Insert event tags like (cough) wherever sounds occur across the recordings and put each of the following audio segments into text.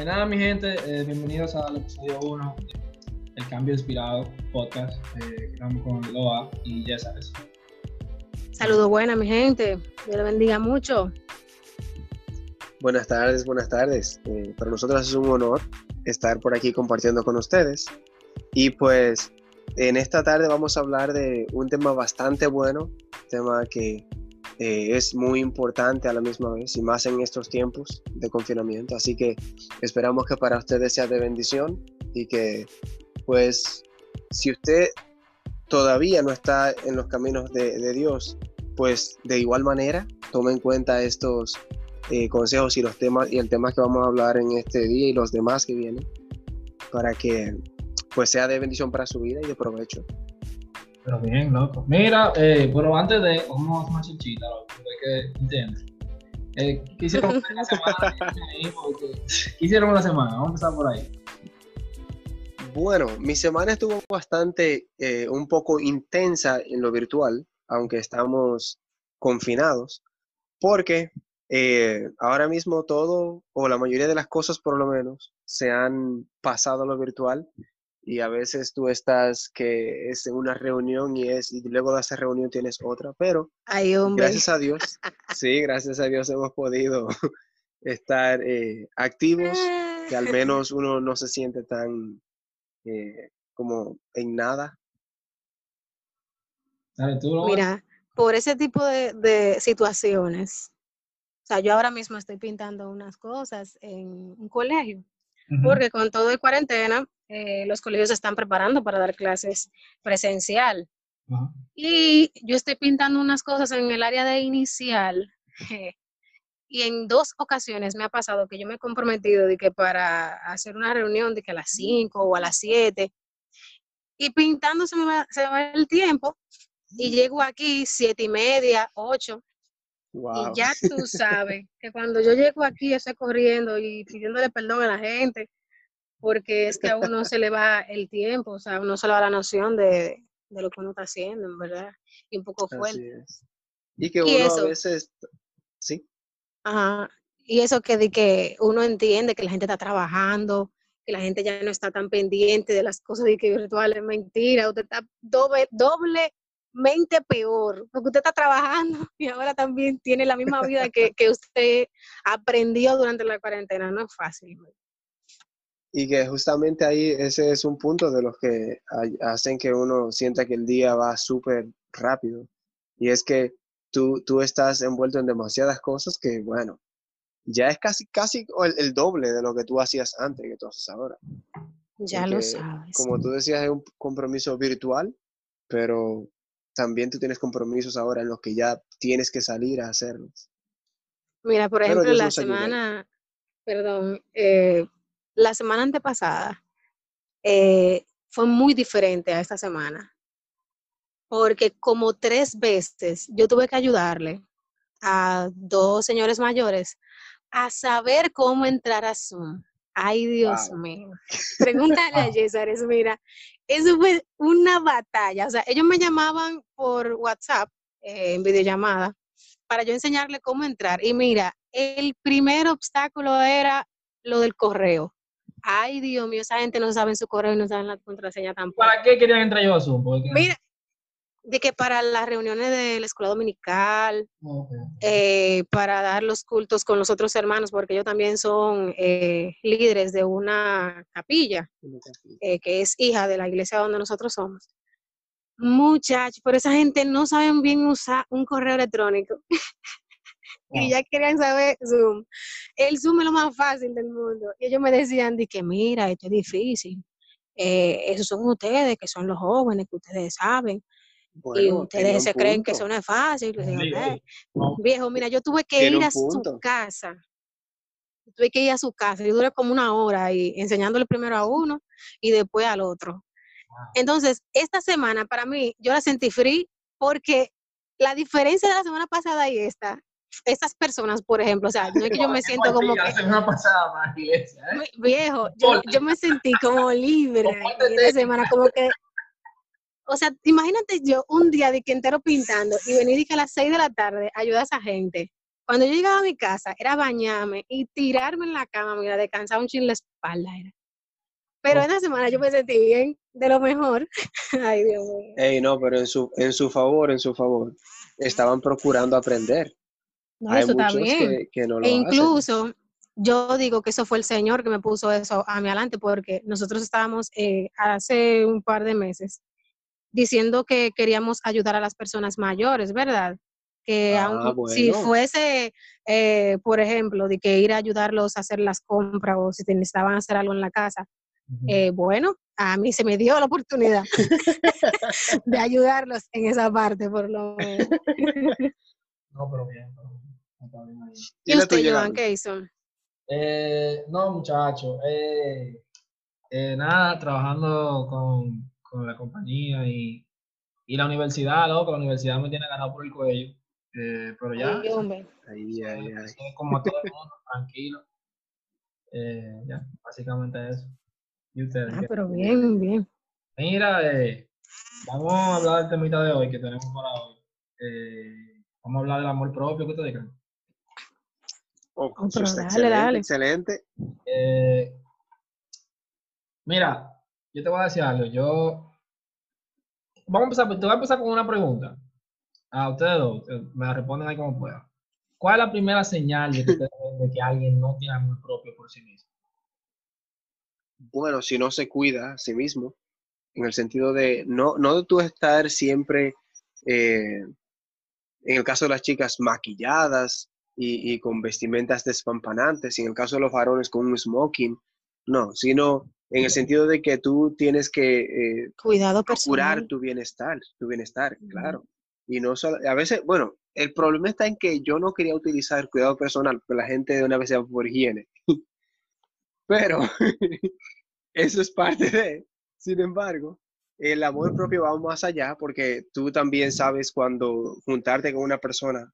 De nada, mi gente, eh, bienvenidos al episodio 1, El Cambio Inspirado podcast. Eh, estamos con Loa y Yesares. Saludos buenas, mi gente. Dios le bendiga mucho. Buenas tardes, buenas tardes. Eh, para nosotros es un honor estar por aquí compartiendo con ustedes. Y pues en esta tarde vamos a hablar de un tema bastante bueno, tema que eh, es muy importante a la misma vez y más en estos tiempos de confinamiento. Así que esperamos que para ustedes sea de bendición y que pues si usted todavía no está en los caminos de, Dios, pues de igual manera tome en cuenta estos eh, consejos y los temas y el tema que vamos a hablar en este día y los demás que vienen para que pues sea de bendición para su vida y de provecho. Pero bien, loco. Mira, eh, pero antes de, vamos a una chichita, loco, que entiendes. Eh, (laughs) ¿Qué hicieron la semana? ¿Qué hicieron la semana? Vamos a empezar por ahí. Bueno, mi semana estuvo bastante, eh, un poco intensa en lo virtual, aunque estamos confinados, porque eh, ahora mismo todo, o la mayoría de las cosas por lo menos, se han pasado a lo virtual y a veces tú estás que es en una reunión y es y luego de esa reunión tienes otra, pero gracias a Dios, sí, gracias a Dios hemos podido (laughs) estar eh, activos, que al menos uno no se siente tan eh, como en nada. Mira, por ese tipo de, situaciones, o sea, yo ahora mismo estoy pintando unas cosas en un colegio, porque con todo el cuarentena, eh, los colegios se están preparando para dar clases presencial. Y yo estoy pintando unas cosas en el área de inicial. (laughs) y en dos ocasiones me ha pasado que yo me he comprometido de que para hacer una reunión de que a las 5 o a las 7 y pintando se me, va, se va el tiempo y llego aquí siete y media, 8 y ya tú (laughs) sabes que cuando yo llego aquí estoy corriendo y pidiéndole perdón a la gente porque es que a uno se le va el tiempo, o sea, a uno se le va la noción de, de lo que uno está haciendo, en verdad, y un poco fuerte. Y que uno a veces, sí. Ajá, y eso que, de que uno entiende que la gente está trabajando, que la gente ya no está tan pendiente de las cosas de que virtuales, mentira, usted está doble, doblemente peor, porque usted está trabajando (laughs) y ahora también tiene la misma vida que, que usted aprendió durante la cuarentena, no es fácil. Y que justamente ahí ese es un punto de los que hacen que uno sienta que el día va súper rápido. Y es que tú, tú estás envuelto en demasiadas cosas que, bueno, ya es casi, casi el, doble de lo que tú hacías antes que tú haces ahora. Ya lo sabes. Como tú decías, es un compromiso virtual, pero también tú tienes compromisos ahora en los que ya tienes que salir a hacerlos. Mira, por ejemplo, la semana, perdón, eh, la semana antepasada eh, fue muy diferente a esta semana, porque como tres veces yo tuve que ayudarle a dos señores mayores a saber cómo entrar a Zoom. Ay, Dios mío. Pregúntale a (laughs) Yesares, mira, eso fue una batalla. O sea, ellos me llamaban por WhatsApp eh, en videollamada para yo enseñarle cómo entrar. Y mira, el primer obstáculo era lo del correo. Ay, Dios mío, esa gente no sabe su correo y no sabe la contraseña tampoco. ¿Para qué querían entrar yo a Zoom? Mira, de que para las reuniones de la escuela dominical, eh, para dar los cultos con los otros hermanos, porque ellos también son eh, líderes de una capilla, eh, que es hija de la iglesia donde nosotros somos. Muchachos, pero esa gente no saben bien usar un correo electrónico. (laughs) y ya querían saber Zoom. El Zoom es lo más fácil del mundo. Y ellos me decían de que, mira, esto es difícil. Eh, esos son ustedes, que son los jóvenes, que ustedes saben. y ustedes se creen que eso no es fácil. Viejo, mira, yo tuve que ir a su casa. Tuve que ir a su casa. Yo duré como una hora ahí enseñándole primero a uno y después al otro. Entonces, esta semana para mí, yo la sentí free porque la diferencia de la semana pasada y esta estas personas, por ejemplo, o sea, no es que yo me siento como que... semana pasada, ¿eh? Viejo, yo, yo, me sentí como libre esta semana, como que... O sea, imagínate yo un día de que entero pintando y venir y que a las 6 de la tarde ayuda a esa gente Cuando yo llegaba a mi casa, era bañarme y tirarme en la cama, mira, descansar un chin la espalda. Era. Pero en la semana yo me sentí bien, de lo mejor. (laughs) Ay, Dios mío. Ey, no, pero en su, en su favor, en su favor, estaban procurando aprender. No, eso está bien. Que, no lo e incluso yo digo que eso fue el Señor que me puso eso a mí adelante, porque nosotros estábamos eh, hace un par de meses diciendo que queríamos ayudar a las personas mayores, ¿verdad? Que ah, si fuese, eh, por ejemplo, de que ir a ayudarlos a hacer las compras o si necesitaban hacer algo en la casa, eh, bueno, a mí se me dio la oportunidad (laughs) de ayudarlos en esa parte, por lo menos. (laughs) no, pero bien. ¿Y usted, Joan, qué hizo? Eh, no, muchacho. Eh, eh, nada, trabajando con, con, la compañía y, y la universidad, loco. La universidad me tiene ganado por el cuello. pero ya. Ahí, ahí, ahí. Como todo el mundo, (laughs) tranquilo. ya, básicamente eso. ¿Y ustedes? Ah, pero bien, bien. Mira, vamos a hablar del temita de hoy que tenemos para hoy. vamos a hablar del amor propio, ¿qué te digan? Oh, dale, dale. Excelente. Eh, mira, yo te voy a decir algo. Yo. Vamos a empezar, te voy a empezar con una pregunta. A ustedes dos, me la responden ahí como puedan. ¿Cuál es la primera señal de que, de que alguien no tiene amor propio por sí mismo? Bueno, si no se cuida a sí mismo, en el sentido de no, no de tú estar siempre, eh, en el caso de las chicas, maquilladas, y, con vestimentas despampanantes, y en el caso de los varones con un smoking, no, sino en el sentido de que tú tienes que eh, Cuidado curar tu bienestar, tu bienestar, claro. Y no solo, a veces, bueno, el problema está en que yo no quería utilizar cuidado personal, porque la gente de una vez se va por higiene. (laughs) Pero (laughs) eso es parte de, sin embargo, el amor propio va más allá porque tú también sabes cuando juntarte con una persona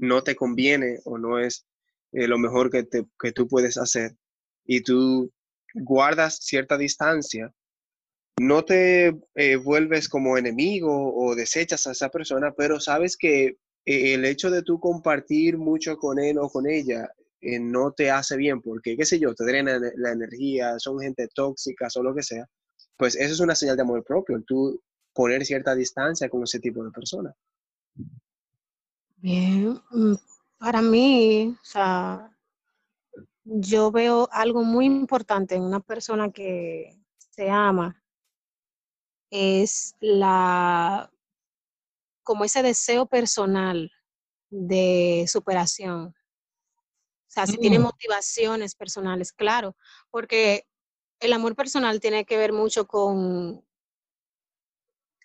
no te conviene o no es eh, lo mejor que, te, que tú puedes hacer y tú guardas cierta distancia, no te eh, vuelves como enemigo o desechas a esa persona, pero sabes que eh, el hecho de tú compartir mucho con él o con ella no te hace bien porque, qué sé yo, te drena la energía, son gente tóxica o lo que sea, pues eso es una señal de amor propio, tú poner cierta distancia con ese tipo de personas. Bien, mm, para mí, o sea, yo veo algo muy importante en una persona que se ama, es la, como ese deseo personal de superación. O sea, si tiene mm. motivaciones personales, claro, porque el amor personal tiene que ver mucho con,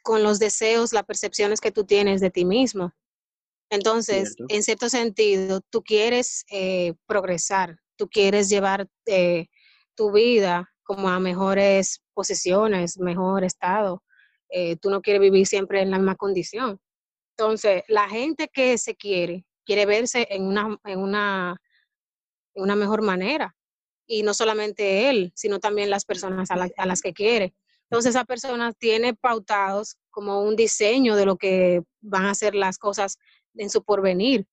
con los deseos, las percepciones que tú tienes de ti mismo. Entonces, en cierto sentido, tú quieres eh, progresar, tú quieres llevar eh, tu vida como a mejores posiciones, mejor estado. Eh, tú no quieres vivir siempre en la misma condición. Entonces, la gente que se quiere, quiere verse en una, en una, en una mejor manera. Y no solamente él, sino también las personas a, a las que quiere. Entonces, esa persona tiene pautados como un diseño de lo que van a ser las cosas en su porvenir.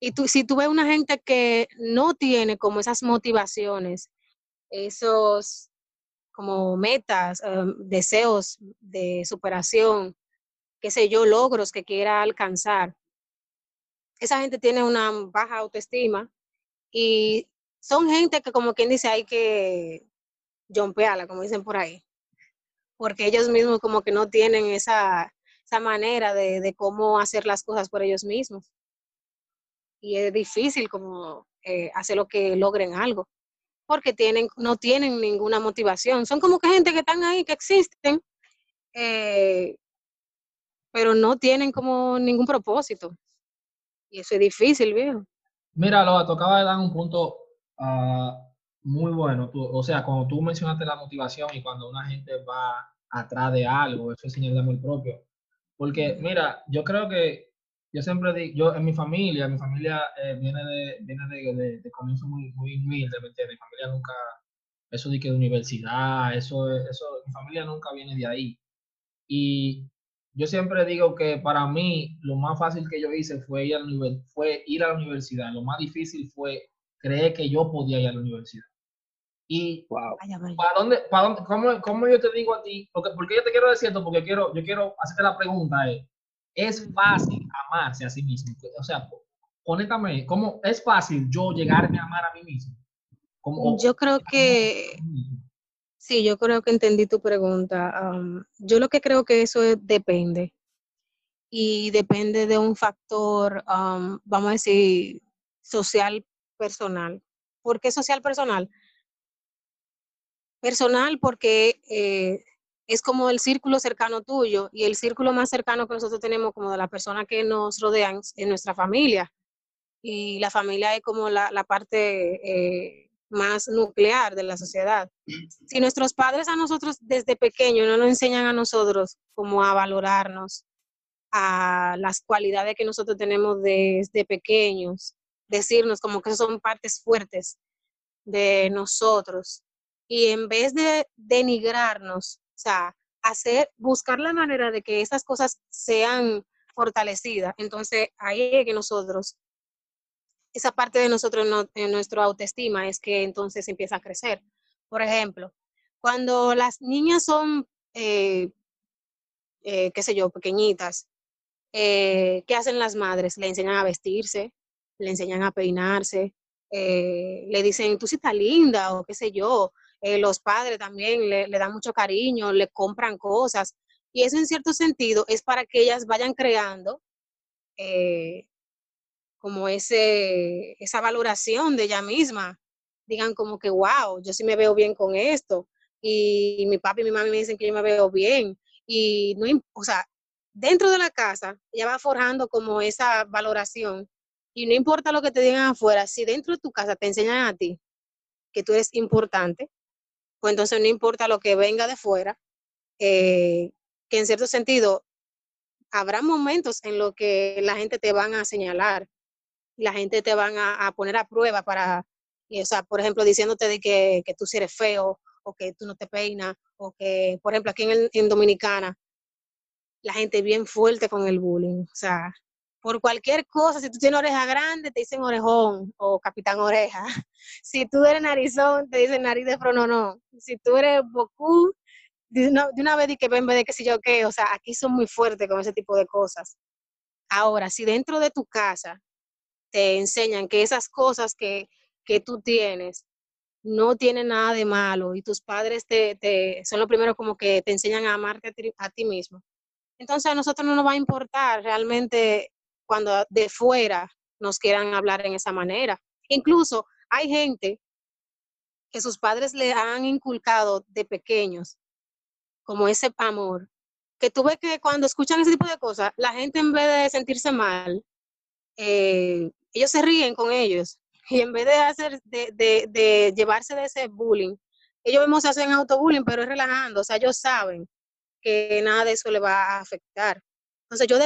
Y tú, si tú ves una gente que no tiene como esas motivaciones, esos como metas, em, deseos de superación, qué sé yo, logros que quiera alcanzar, esa gente tiene una baja autoestima y son gente que como quien dice hay que jumpearla, como dicen por ahí, porque ellos mismos como que no tienen esa, esa manera de, cómo hacer las cosas por ellos mismos. Y es difícil como eh, hacer lo que logren algo, porque tienen, no tienen ninguna motivación. Son como que gente que están ahí, que existen, eh, pero no tienen como ningún propósito. Y eso es difícil, viejo. Mira, lo tocaba de dar un punto ah, muy bueno. o sea, cuando tú mencionaste la motivación y cuando una gente va atrás de algo, eso es señal de amor propio. Porque, mira, yo creo que yo siempre digo, yo en mi familia, mi familia eh, viene, de, viene de, de, comienzo muy, muy humilde, ¿me entiendes? Mi familia nunca, eso de que de universidad, eso, eso, mi familia nunca viene de ahí. Y yo siempre digo que para mí lo más fácil que yo hice fue ir, nivel, fue ir a la universidad. Lo más difícil fue creer que yo podía ir a la universidad. Y ¿para dónde, para dónde cómo, cómo, yo te digo a ti? Porque, porque yo te quiero decir esto, porque quiero, yo quiero hacerte la pregunta. Es, ¿Es fácil amarse a sí mismo? O sea, honestamente, ¿cómo es fácil yo llegarme a amar a mí mismo? yo creo que... Sí, yo creo que entendí tu pregunta. yo lo que creo que eso depende. Y depende de un factor, vamos a decir, social personal. ¿Por qué social personal? Personal porque eh, es como el círculo cercano tuyo y el círculo más cercano que nosotros tenemos como de las personas que nos rodean es nuestra familia. Y la familia es como la, la parte eh, más nuclear de la sociedad. Si nuestros padres a nosotros desde pequeños no nos enseñan a nosotros como a valorarnos, a las cualidades que nosotros tenemos desde pequeños, decirnos como que son partes fuertes de nosotros. Y en vez de denigrarnos, o sea, hacer, buscar la manera de que esas cosas sean fortalecidas, entonces ahí es que nosotros esa parte de nosotros, en nuestro autoestima, es que entonces empieza a crecer. Por ejemplo, cuando las niñas son, eh, eh, qué sé yo, pequeñitas, eh, ¿qué hacen las madres? Le enseñan a vestirse, le enseñan a peinarse, le dicen, tú sí estás linda o qué sé yo. Los padres también le, dan mucho cariño, le compran cosas. Y eso en cierto sentido es para que ellas vayan creando como ese, esa valoración de ella misma. Digan como que, wow, yo sí me veo bien con esto. Y mi papá y mi mamá me dicen que yo me veo bien. Y no, o sea, dentro de la casa, ella va forjando como esa valoración. Y no importa lo que te digan afuera, si dentro de tu casa te enseñan a ti que tú eres importante, pues entonces no importa lo que venga de fuera, eh, que en cierto sentido habrá momentos en los que la gente te van a señalar la gente te van a, poner a prueba para, o sea, por ejemplo, diciéndote de que, que tú si eres feo o que tú no te peinas o que, por ejemplo, aquí en, en Dominicana, la gente bien fuerte con el bullying, o sea, por cualquier cosa, si tú tienes oreja grande, te dicen orejón o capitán oreja. (laughs) Si tú eres narizón, te dicen nariz de no. Si tú eres bocú, de una, vez di que ven, de que si yo qué. O sea, aquí son muy fuertes con ese tipo de cosas. Ahora, si dentro de tu casa te enseñan que esas cosas que, que tú tienes no tienen nada de malo y tus padres te, te son los primeros como que te enseñan a amarte a ti, mismo. Entonces a nosotros no nos va a importar realmente cuando de fuera nos quieran hablar en esa manera. Incluso hay gente que sus padres le han inculcado de pequeños como ese amor, que tú ves que cuando escuchan ese tipo de cosas, la gente en vez de sentirse mal, eh, ellos se ríen con ellos y en vez de hacer, de, llevarse de ese bullying, ellos mismos se hacen autobullying, pero es relajando, o sea, ellos saben que nada de eso le va a afectar. Entonces yo,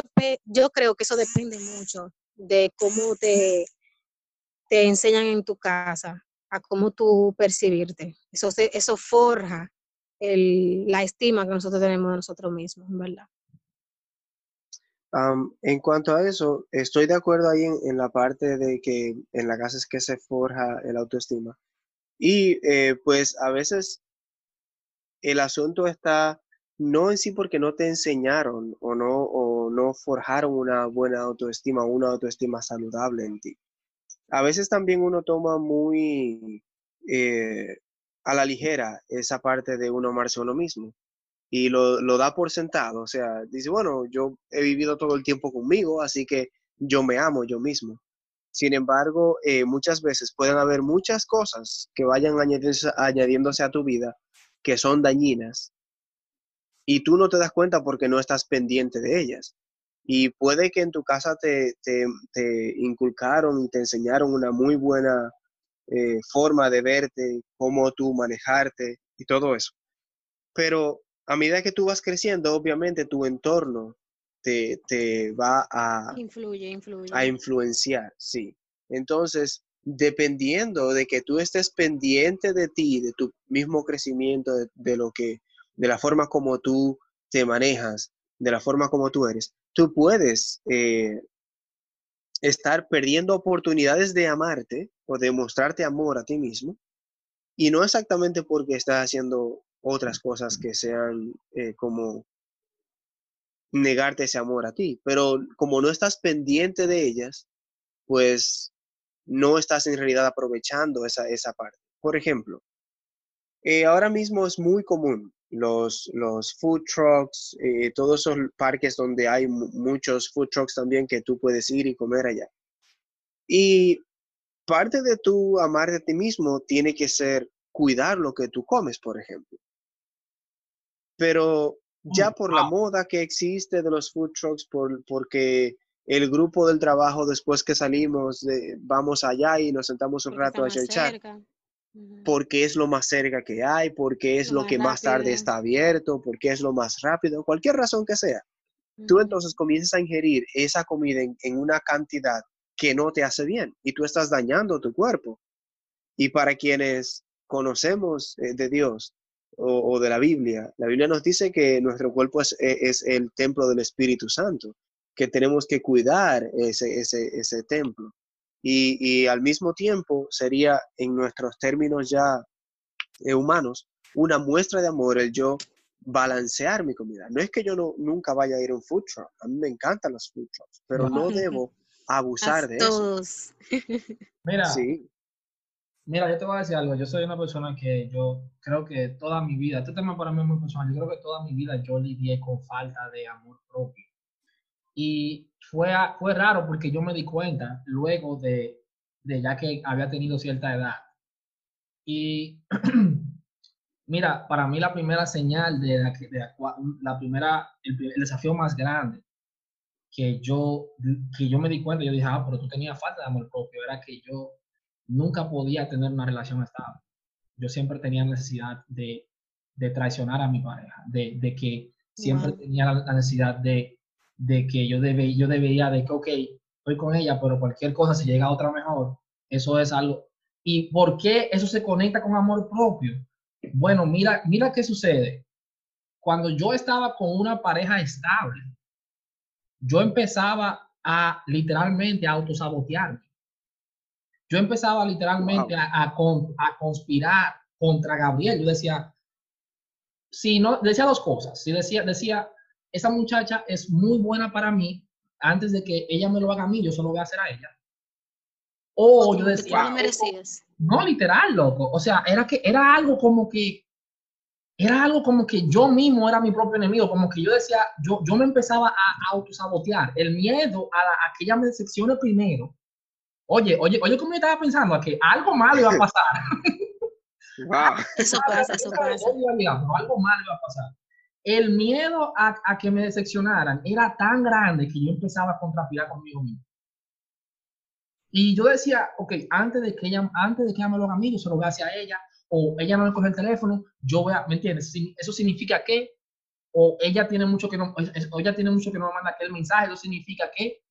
yo creo que eso depende mucho de cómo te, te enseñan en tu casa, a cómo tú percibirte. Eso, eso forja la estima que nosotros tenemos de nosotros mismos, ¿verdad? en cuanto a eso, estoy de acuerdo ahí en, la parte de que en la casa es que se forja el autoestima. Y eh, pues a veces el asunto está no en sí porque no te enseñaron o no, o no forjaron una buena autoestima, una autoestima saludable en ti. A veces también uno toma muy eh, a la ligera esa parte de uno amarse a uno mismo y lo, lo, da por sentado. O sea, dice, bueno, yo he vivido todo el tiempo conmigo, así que yo me amo yo mismo. Sin embargo, eh, muchas veces pueden haber muchas cosas que vayan añadiéndose, añadiéndose, a tu vida que son dañinas y tú no te das cuenta porque no estás pendiente de ellas. Y puede que en tu casa te, te, te inculcaron y te enseñaron una muy buena eh, forma de verte, cómo tú manejarte y todo eso. Pero a medida que tú vas creciendo, obviamente tu entorno te, va a, a influenciar, sí. Entonces, dependiendo de que tú estés pendiente de ti, de tu mismo crecimiento, de, lo que, de la forma como tú te manejas, de la forma como tú eres, tú puedes eh, estar perdiendo oportunidades de amarte o de mostrarte amor a ti mismo, y no exactamente porque estás haciendo otras cosas que sean eh, como negarte ese amor a ti, pero como no estás pendiente de ellas, pues no estás en realidad aprovechando esa, esa parte. Por ejemplo, eh, ahora mismo es muy común los, los food trucks, eh, todos esos parques donde hay muchos food trucks también que tú puedes ir y comer allá. Y parte de tu amar de ti mismo tiene que ser cuidar lo que tú comes, por ejemplo. Pero ya por la moda que existe de los food trucks, por, porque el grupo del trabajo después que salimos, vamos allá y nos sentamos un rato a porque es lo más cerca que hay, porque es lo, que más tarde está abierto, porque es lo más rápido, cualquier razón que sea. Tú entonces comienzas a ingerir esa comida en, una cantidad que no te hace bien y tú estás dañando tu cuerpo. Y para quienes conocemos eh, de Dios o, de la Biblia, la Biblia nos dice que nuestro cuerpo es, e, es el templo del Espíritu Santo, que tenemos que cuidar ese, ese, ese templo. Y, y, al mismo tiempo sería, en nuestros términos ya eh, humanos, una muestra de amor el yo balancear mi comida. No es que yo no, nunca vaya a ir a un food truck, a mí me encantan los food trucks, pero no debo abusar de todos. eso. (laughs) Mira, sí. Mira, yo te voy a decir algo. Yo soy una persona que yo creo que toda mi vida, este tema para mí es muy personal, yo creo que toda mi vida yo lidié con falta de amor propio. Y fue, fue raro porque yo me di cuenta luego de, de ya que había tenido cierta edad. Y (clears throat) mira, para mí la primera señal de la, de la, primera, el, desafío más grande que yo, que yo me di cuenta, yo dije, ah, pero tú tenías falta de amor propio, era que yo nunca podía tener una relación estable. Yo siempre tenía necesidad de, de traicionar a mi pareja, de, de que siempre tenía la, necesidad de, de que yo, debe, yo debería de que, ok, estoy con ella, pero cualquier cosa, si llega a otra mejor, eso es algo. ¿Y por qué eso se conecta con amor propio? Bueno, mira, mira qué sucede. Cuando yo estaba con una pareja estable, yo empezaba a literalmente a autosabotearme yo empezaba literalmente a, a, conspirar contra Gabriel. Yo decía, si no, decía dos cosas. Si decía, decía, esa muchacha es muy buena para mí, antes de que ella me lo haga a mí, yo solo voy a hacer a ella. O yo decía, no, literal, loco. O sea, era que era algo como que era algo como que yo mismo era mi propio enemigo, como que yo decía, yo, yo me empezaba a autosabotear. El miedo a, a que ella me decepcione primero Oye, oye, oye, como yo estaba pensando que algo malo iba a (laughs) pasar. Wow. (laughs) Eso pasa, eso pasa. algo malo iba a pasar. El miedo a, a, que me decepcionaran era tan grande que yo empezaba a contrapirar conmigo mismo. Y yo decía, ok, antes de que ella, antes de que ella me lo haga a mí, yo se lo voy a hacer a ella, o ella no me coge el teléfono, yo voy a, ¿me entiendes? Eso significa que, o ella tiene mucho que no, o ella tiene mucho que no me manda aquel mensaje, eso significa que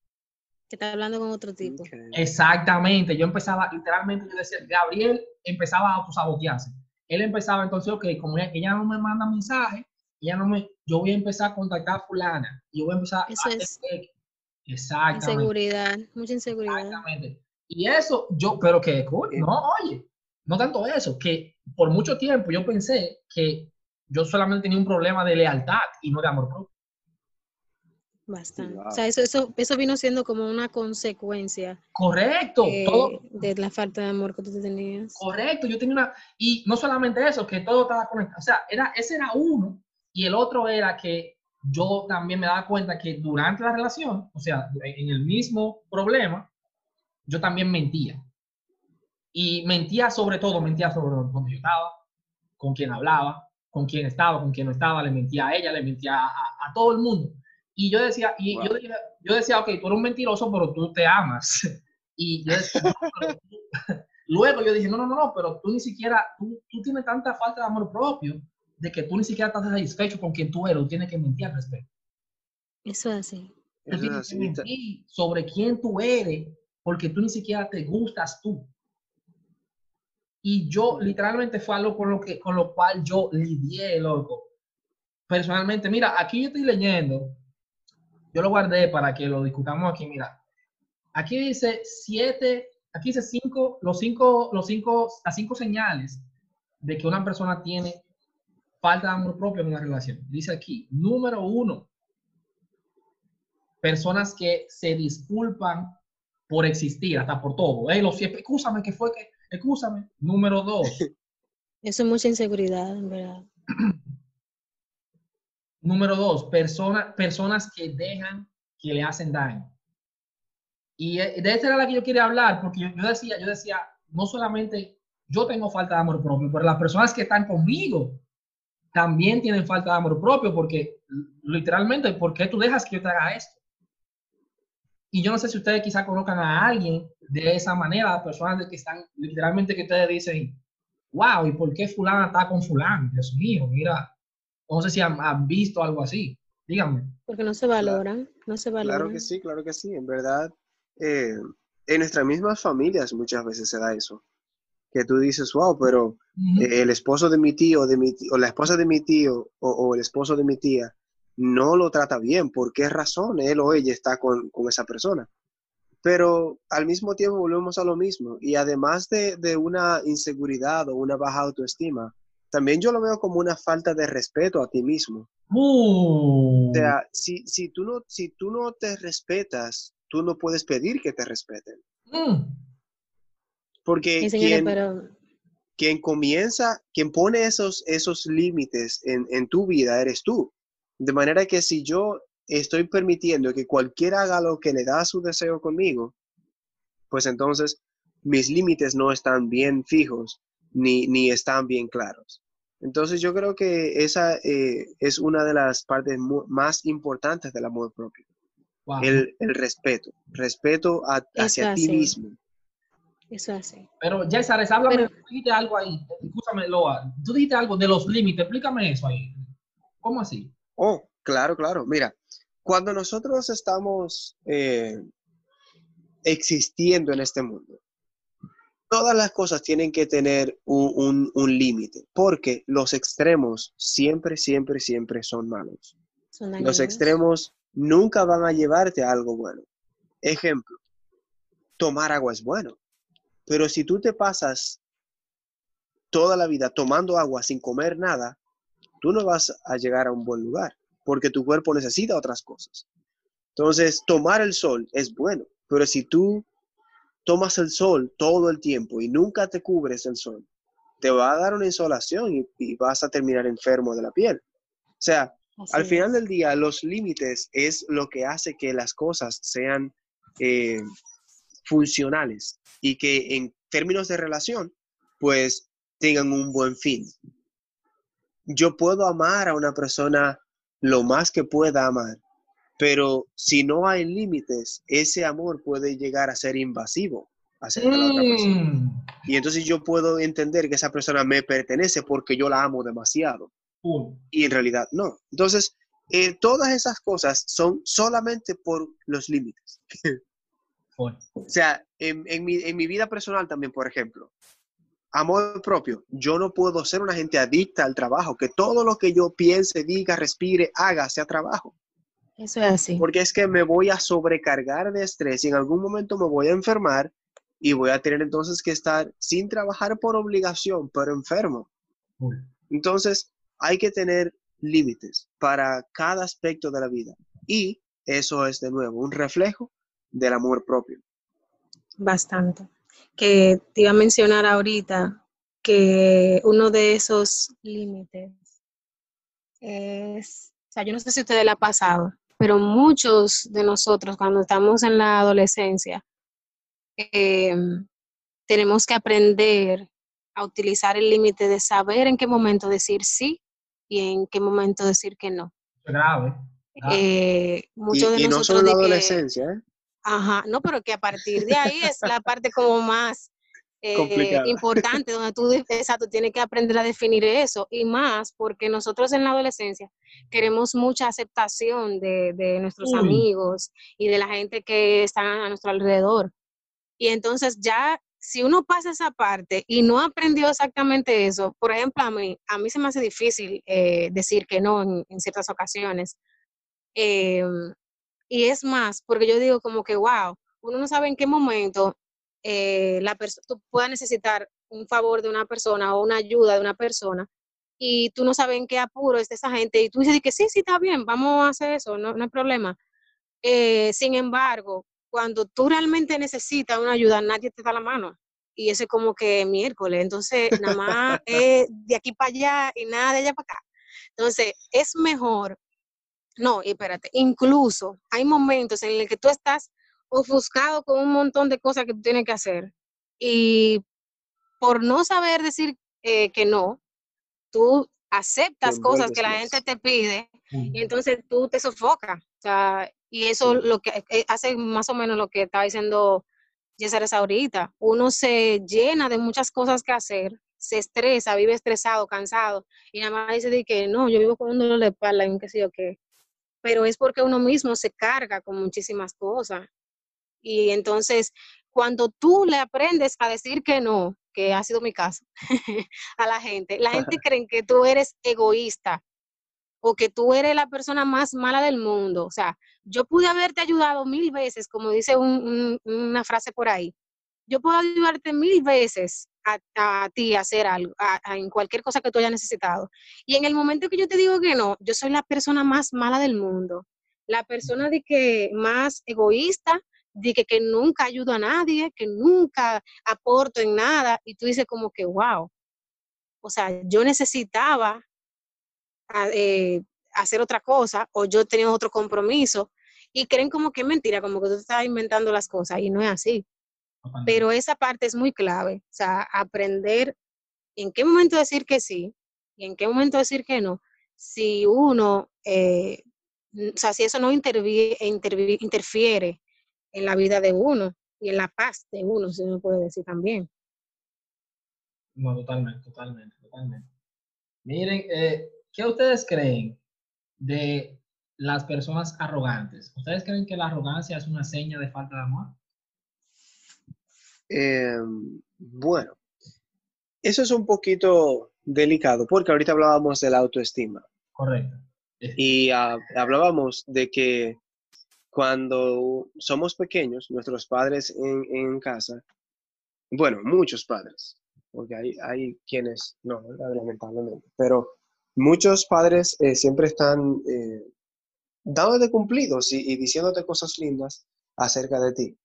que está hablando con otro tipo. Exactamente, yo empezaba, literalmente, yo decía, Gabriel empezaba a autosabotearse. Él empezaba entonces, ok, como ella, no me manda mensaje, ella no me, yo voy a empezar a contactar a fulana, y yo voy a empezar eso a es Exactamente. Inseguridad, mucha inseguridad. Exactamente. Y eso, yo, pero que, no, oye, no tanto eso, que por mucho tiempo yo pensé que yo solamente tenía un problema de lealtad y no de amor propio. Bastante. O sea, eso, eso, eso vino siendo como una consecuencia. Correcto. De la falta de amor que tú tenías. Correcto. Yo tenía una. Y no solamente eso, que todo estaba conectado. O sea, era, ese era uno. Y el otro era que yo también me daba cuenta que durante la relación, o sea, en el mismo problema, yo también mentía. Y mentía sobre todo, mentía sobre dónde yo estaba, con quién hablaba, con quién estaba, con quién no estaba, le mentía a ella, le mentía a, a todo el mundo. Y yo decía, y yo, yo, decía, ok, tú eres un mentiroso, pero tú te amas. (laughs) Y yo decía, (laughs) luego yo dije, no, no, no, no, pero tú ni siquiera, tú, tú tienes tanta falta de amor propio de que tú ni siquiera estás satisfecho con quien tú eres, tú tienes que mentir al respecto. Eso es así. Tú tienes que mentir sobre quién tú eres, porque tú ni siquiera te gustas tú. Y yo literalmente fue algo con lo, que, con lo cual yo lidié, loco personalmente, mira, aquí yo estoy leyendo, yo lo guardé para que lo discutamos aquí, mira, aquí dice siete, aquí dice cinco, los cinco, los cinco, las cinco señales de que una persona tiene falta de amor propio en una relación. Dice aquí, número uno, personas que se disculpan por existir, hasta por todo. Hey, los excúsame, que fue que, excúsame. Número dos. (clears throat) Eso es mucha inseguridad, en verdad. (clears throat) Número dos, personas que dejan que le hacen daño. Y de esta era la que yo quería hablar, porque yo, yo, decía, yo decía, no solamente yo tengo falta de amor propio, pero las personas que están conmigo también tienen falta de amor propio, porque literalmente, ¿por qué tú dejas que yo te haga esto? Y yo no sé si ustedes quizá conozcan a alguien de esa manera, personas de que están literalmente que ustedes dicen, wow, ¿y por qué fulana está con fulano? Dios mío, mira, no sé si han, visto algo así. Díganme. Porque no se valoran, no se valoran. Claro que sí, claro que sí. En verdad, eh, en nuestras mismas familias muchas veces se da eso. Que tú dices, wow, pero eh, el esposo de mi tío, de mi o la esposa de mi tío, o, el esposo de mi tía, no lo trata bien. ¿Por qué razón él o ella está con, esa persona? Pero al mismo tiempo volvemos a lo mismo. Y además de, una inseguridad o una baja autoestima, también yo lo veo como una falta de respeto a ti mismo. Uh. O sea, si, si, tú no, si tú no te respetas, tú no puedes pedir que te respeten. Mm. Porque quien, comienza, quien pone esos, esos límites en, en tu vida eres tú. De manera que si yo estoy permitiendo que cualquiera haga lo que le da su deseo conmigo, pues entonces mis límites no están bien fijos ni, ni están bien claros. Entonces yo creo que esa eh, es una de las partes más importantes del amor propio. El, el, respeto, respeto hacia ti mismo. Eso hace. Pero ya sabes, háblame, tú dijiste algo ahí, escúchame Loa, tú dijiste algo de los límites, explícame eso ahí. ¿Cómo así? Oh, claro, claro. Mira, cuando nosotros estamos eh, existiendo en este mundo, todas las cosas tienen que tener un, límite, porque los extremos siempre, siempre, siempre son malos. los extremos nunca van a llevarte a algo bueno. Ejemplo, tomar agua es bueno, pero si tú te pasas toda la vida tomando agua sin comer nada, tú no vas a llegar a un buen lugar porque tu cuerpo necesita otras cosas. Entonces, tomar el sol es bueno, pero si tú tomas el sol todo el tiempo y nunca te cubres el sol, te va a dar una insolación y, vas a terminar enfermo de la piel. O sea, al final del día, los límites es lo que hace que las cosas sean eh, funcionales y que en términos de relación, pues tengan un buen fin yo puedo amar a una persona lo más que pueda amar, pero si no hay límites, ese amor puede llegar a ser invasivo hacia la otra persona. Mm. Y entonces yo puedo entender que esa persona me pertenece porque yo la amo demasiado. Y en realidad no. Entonces, eh, todas esas cosas son solamente por los límites. (laughs) o sea, en, mi, en mi vida personal también, por ejemplo, amor propio. Yo no puedo ser una gente adicta al trabajo, que todo lo que yo piense, diga, respire, haga sea trabajo. Eso es así. Porque es que me voy a sobrecargar de estrés y en algún momento me voy a enfermar y voy a tener entonces que estar sin trabajar por obligación, pero enfermo. Entonces, hay que tener límites para cada aspecto de la vida. Y eso es de nuevo un reflejo del amor propio. Bastante que te iba a mencionar ahorita, que uno de esos límites es, o sea, yo no sé si a ustedes le ha pasado, pero muchos de nosotros cuando estamos en la adolescencia, em, tenemos que aprender a utilizar el límite de saber en qué momento decir sí y en qué momento decir que no. Grave. Eh, muchos de y nosotros no solo la adolescencia, ¿eh? Ajá, no, pero que a partir de ahí es la (laughs) parte como más eh, importante, donde tú, exacto, tienes que aprender a definir eso y más porque nosotros en la adolescencia queremos mucha aceptación de, nuestros amigos y de la gente que está a nuestro alrededor. Y entonces ya si uno pasa esa parte y no aprendió exactamente eso, por ejemplo, a mí, a mí se me hace difícil eh, decir que no en, ciertas ocasiones. Em, y es más, porque yo digo como que, wow, uno no sabe en qué momento eh, la tú puedas necesitar un favor de una persona o una ayuda de una persona y tú no sabes en qué apuro está esa gente y tú dices que sí, sí, está bien, vamos a hacer eso, no, no hay problema. Eh, sin embargo, cuando tú realmente necesitas una ayuda, nadie te da la mano. Y ese es como que miércoles. Entonces, nada más (laughs) es de aquí para allá y nada de allá para acá. Entonces, es mejor. No, espérate, incluso hay momentos en los que tú estás ofuscado con un montón de cosas que tú tienes que hacer. Y por no saber decir eh, que no, tú aceptas cosas que la gente te pide y entonces tú te sofocas. O sea, y eso lo que eh, hace más o menos lo que estaba diciendo Yesares ahorita. Uno se llena de muchas cosas que hacer, se estresa, vive estresado, cansado, y nada más dice que no, yo vivo con un dolor de espalda y un qué sé yo qué. Pero es porque uno mismo se carga con muchísimas cosas. Y entonces, cuando tú le aprendes a decir que no, que ha sido mi caso, (laughs) a la gente, la gente (laughs) cree que tú eres egoísta o que tú eres la persona más mala del mundo. O sea, yo pude haberte ayudado mil veces, como dice una frase por ahí. Yo puedo ayudarte mil veces a, ti a hacer algo, en cualquier cosa que tú hayas necesitado. Y en el momento que yo te digo que no, yo soy la persona más mala del mundo. La persona de que más egoísta, de que, que nunca ayudo a nadie, que nunca aporto en nada. Y tú dices como que, wow. O sea, yo necesitaba eh, hacer otra cosa o yo tenía otro compromiso y creen como que es mentira, como que tú estás inventando las cosas y no es así. Pero esa parte es muy clave, o sea, aprender en qué momento decir que sí y en qué momento decir que no. Si uno, eh, o sea, si eso no interviene, interfiere en la vida de uno y en la paz de uno, si uno puede decir también. No, totalmente, totalmente, totalmente. Miren, eh, ¿Qué ustedes creen de las personas arrogantes? ¿Ustedes creen que la arrogancia es una seña de falta de amor? Em, bueno, eso es un poquito delicado porque ahorita hablábamos de la autoestima. Correcto. Y ah, hablábamos de que cuando somos pequeños, nuestros padres en, casa, bueno, muchos padres, porque hay, hay quienes no, lamentablemente, pero muchos padres eh, siempre están eh, dándote cumplidos y, diciéndote cosas lindas acerca de ti.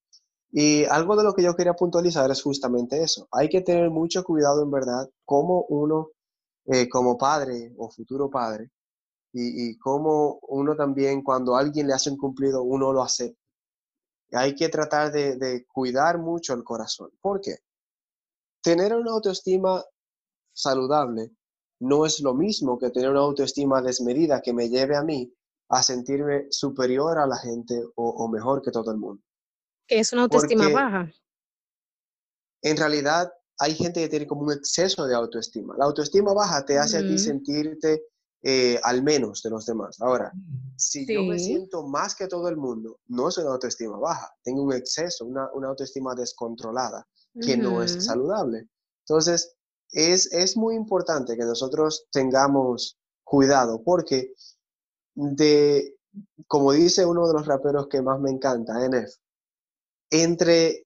Y algo de lo que yo quería puntualizar es justamente eso. Hay que tener mucho cuidado en verdad como uno, eh, como padre o futuro padre, y, y como uno también cuando alguien le hace un cumplido, uno lo acepta. Hay que tratar de, de cuidar mucho el corazón. ¿Por qué? Tener una autoestima saludable no es lo mismo que tener una autoestima desmedida que me lleve a mí a sentirme superior a la gente o, mejor que todo el mundo. Es una autoestima baja. En realidad hay gente que tiene como un exceso de autoestima. La autoestima baja te hace a ti sentirte eh, al menos de los demás. Ahora, si yo me siento más que todo el mundo, no es una autoestima baja, tengo un exceso, una, autoestima descontrolada, que no es saludable. Entonces, es, muy importante que nosotros tengamos cuidado porque de, como dice uno de los raperos que más me encanta, NF, entre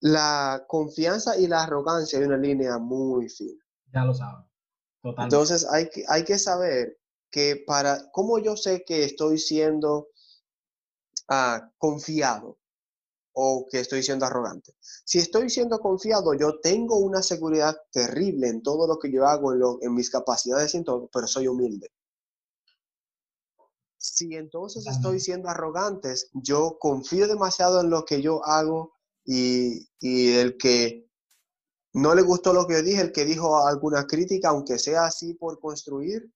la confianza y la arrogancia hay una línea muy fina. Ya lo saben. Entonces hay que, hay que saber que para, ¿cómo yo sé que estoy siendo ah, confiado? o que estoy siendo arrogante. Si estoy siendo confiado, yo tengo una seguridad terrible en todo lo que yo hago, en, mis capacidades y en todo, pero soy humilde. Si entonces estoy siendo arrogante, yo confío demasiado en lo que yo hago y, y el que no le gustó lo que yo dije, el que dijo alguna crítica, aunque sea así por construir,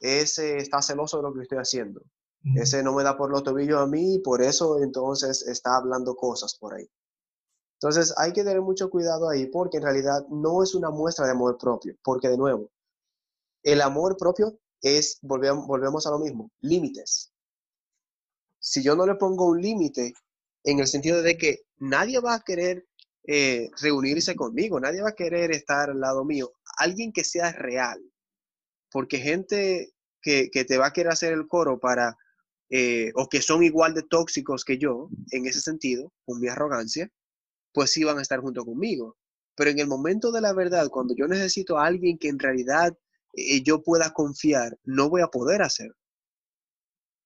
ese está celoso de lo que estoy haciendo. Ese no me da por los tobillos a mí y por eso entonces está hablando cosas por ahí. Entonces hay que tener mucho cuidado ahí porque en realidad no es una muestra de amor propio, porque de nuevo, el amor propio es, volvemos, volvemos a lo mismo, límites. Si yo no le pongo un límite en el sentido de que nadie va a querer eh, reunirse conmigo, nadie va a querer estar al lado mío. Alguien que sea real, porque gente que, te va a querer hacer el coro para, eh, o que son igual de tóxicos que yo, en ese sentido, con mi arrogancia, pues sí van a estar junto conmigo. Pero en el momento de la verdad, cuando yo necesito a alguien que en realidad eh, yo pueda confiar, no voy a poder hacer.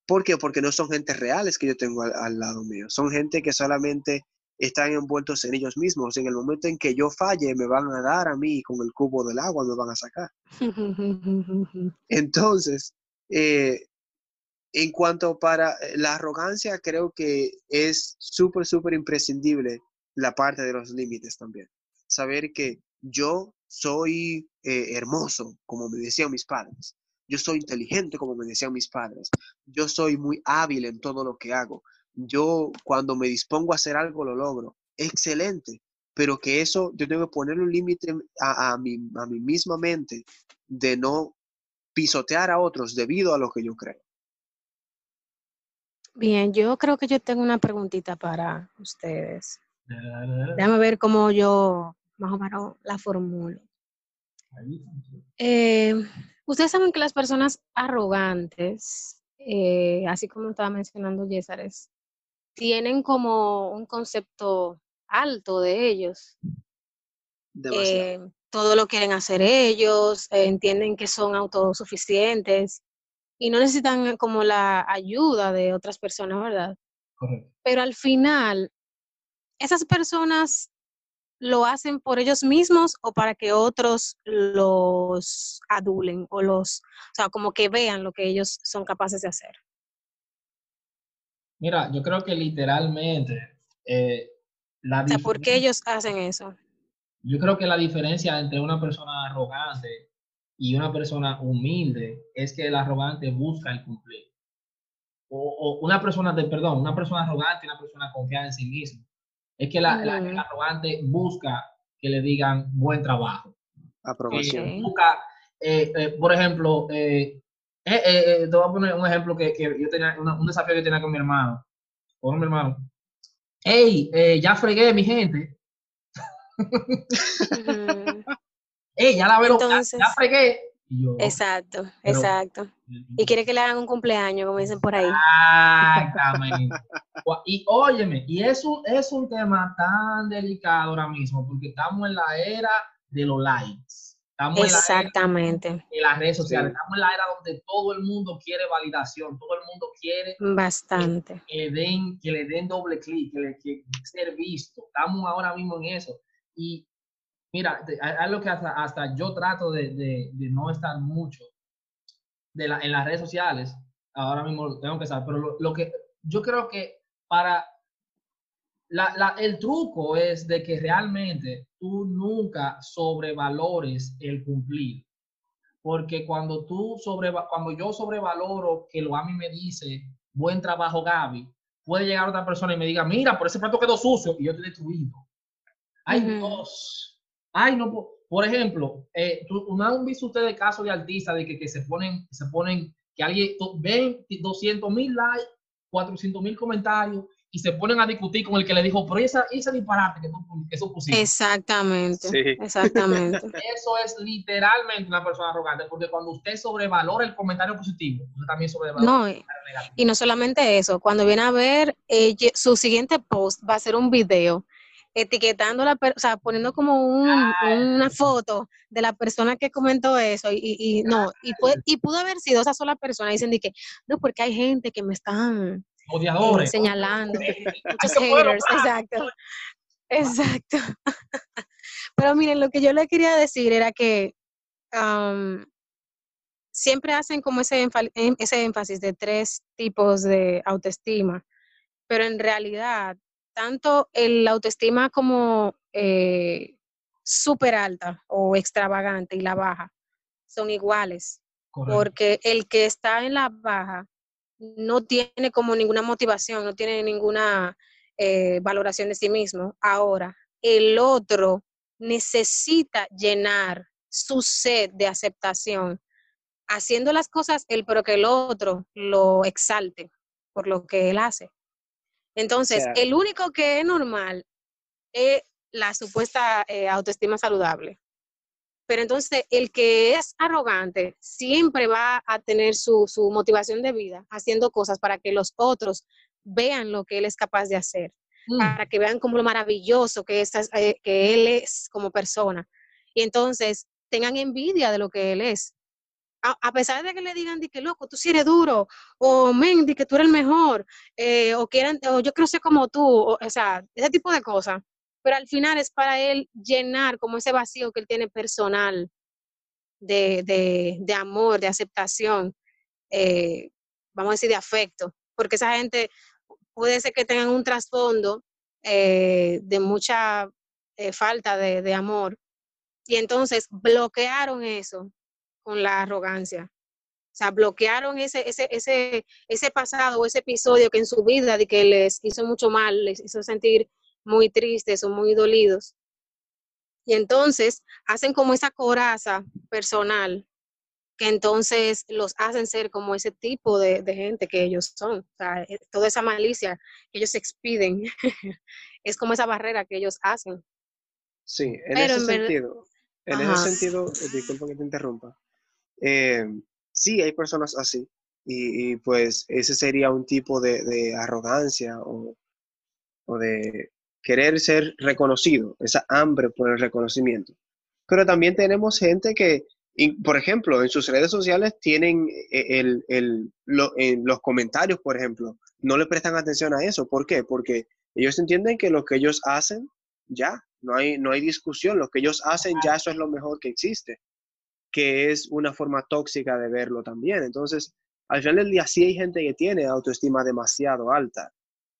¿Por qué? Porque no son gente reales que yo tengo al, lado mío. Son gente que solamente están envueltos en ellos mismos. En el momento en que yo falle, me van a dar a mí con el cubo del agua, me van a sacar. (laughs) Entonces, eh, en cuanto para eh, la arrogancia, creo que es súper, súper imprescindible la parte de los límites también. Saber que yo soy eh, hermoso, como me decían mis padres. Yo soy inteligente, como me decían mis padres. Yo soy muy hábil en todo lo que hago. Yo cuando me dispongo a hacer algo lo logro. Excelente. Pero que eso, yo tengo que poner un límite a, a, mi, a mi misma mente de no pisotear a otros debido a lo que yo creo. Bien, yo creo que yo tengo una preguntita para ustedes. Déjame ver cómo yo más o menos la formulo. Eh, ustedes saben que las personas arrogantes, eh, así como estaba mencionando Yesares, tienen como un concepto alto de ellos. Eh, todo lo quieren hacer ellos, entienden que son autosuficientes y no necesitan como la ayuda de otras personas, ¿verdad? Correcto. Pero al final, esas personas lo hacen por ellos mismos o para que otros los adulen o los, o sea, como que vean lo que ellos son capaces de hacer. Mira, yo creo que literalmente eh, la o sea, ¿por qué ellos hacen eso? Yo creo que la diferencia entre una persona arrogante y una persona humilde es que el arrogante busca el cumplir. O, o una persona de, perdón, una persona arrogante una persona confiada en sí misma es que la, la, arrogante busca que le digan buen trabajo. Aprobación. Eh, busca, eh, eh, por ejemplo, te voy a poner un ejemplo que, que yo tenía, un desafío que tenía con mi hermano. Con mi hermano. Hey, ya fregué, mi gente. (laughs) Hey, ya la veo, ya, ya fregué exacto, exacto. Y quiere que le hagan un cumpleaños, como dicen por ahí. Exactamente. (laughs) y óyeme, y eso es un tema tan delicado ahora mismo, porque estamos en la era de los likes. Estamos Exactamente. En, la las redes sociales. Estamos en la era donde todo el mundo quiere validación, todo el mundo quiere Bastante. Que, den, que le den doble clic, que, que ser visto. Estamos ahora mismo en eso. Y Mira, lo que hasta, yo trato de, no estar mucho de la, en las redes sociales. Ahora mismo tengo que saber, pero lo, que yo creo que para la, el truco es de que realmente tú nunca sobrevalores el cumplir. Porque cuando tú sobre, cuando yo sobrevaloro que lo a mí me dice, buen trabajo Gaby, puede llegar otra persona y me diga, mira, por ese plato quedó sucio y yo te he destruido. Hay dos Ay, no, por ejemplo, eh, ¿no han visto ustedes casos de artistas de que, que, se ponen, se ponen, que alguien ven 200 mil likes, 400 mil comentarios y se ponen a discutir con el que le dijo, pero esa, esa disparate que tú, eso pusiste. Exactamente, (laughs) exactamente. Eso es literalmente una persona arrogante, porque cuando usted sobrevalora el comentario positivo, usted también sobrevalora no, el comentario negativo. Y no solamente eso, cuando viene a ver, eh, su siguiente post va a ser un video etiquetando la o sea, poniendo como una foto de la persona que comentó eso y, no, y, y pudo haber sido esa sola persona. Dicen de que, no, porque hay gente que me están eh, señalando, muchos (laughs) haters, exacto, exacto. (laughs) Pero miren, lo que yo le quería decir era que siempre hacen como ese, em, ese énfasis de tres tipos de autoestima, pero en realidad tanto el autoestima como eh, súper alta o extravagante y la baja son iguales. Porque el que está en la baja no tiene como ninguna motivación, no tiene ninguna eh, valoración de sí mismo. Ahora, el otro necesita llenar su sed de aceptación, haciendo las cosas él, pero que el otro lo exalte por lo que él hace. Entonces, el único que es normal es la supuesta eh, autoestima saludable. Pero entonces el que es arrogante siempre va a tener su, motivación de vida haciendo cosas para que los otros vean lo que él es capaz de hacer, mm. para que vean como lo maravilloso que, eh, que él es como persona. Y entonces tengan envidia de lo que él es. A, pesar de que le digan, di que loco, tú sí eres duro, o men, di que tú eres el mejor, eh, o, quieran, o yo quiero ser como tú, o, o sea, ese tipo de cosas pero al final es para él llenar como ese vacío que él tiene personal de, amor, de aceptación, eh, vamos a decir, de afecto, porque esa gente puede ser que tengan un trasfondo eh, de mucha falta de, amor y entonces bloquearon eso con la arrogancia. O sea, bloquearon ese, ese, ese, ese pasado o ese episodio que en su vida de que les hizo mucho mal, les hizo sentir muy tristes o muy dolidos. Y entonces hacen como esa coraza personal que entonces los hacen ser como ese tipo de, gente que ellos son. O sea, eh, toda esa malicia que ellos expiden (laughs) es como esa barrera que ellos hacen. Sí, en ese sentido, en ese sentido, disculpa que te interrumpa, eh, sí hay personas así y, pues ese sería un tipo de, arrogancia o, de querer ser reconocido, esa hambre por el reconocimiento. Pero también tenemos gente que, por ejemplo, en sus redes sociales tienen eh, el, el, los comentarios, por ejemplo, no le prestan atención a eso. ¿Por qué? Porque ellos entienden que lo que ellos hacen, ya, no hay, no hay discusión, lo que ellos hacen ya eso es lo mejor que existe, que es una forma tóxica de verlo también. Entonces, al final del día sí hay gente que tiene autoestima demasiado alta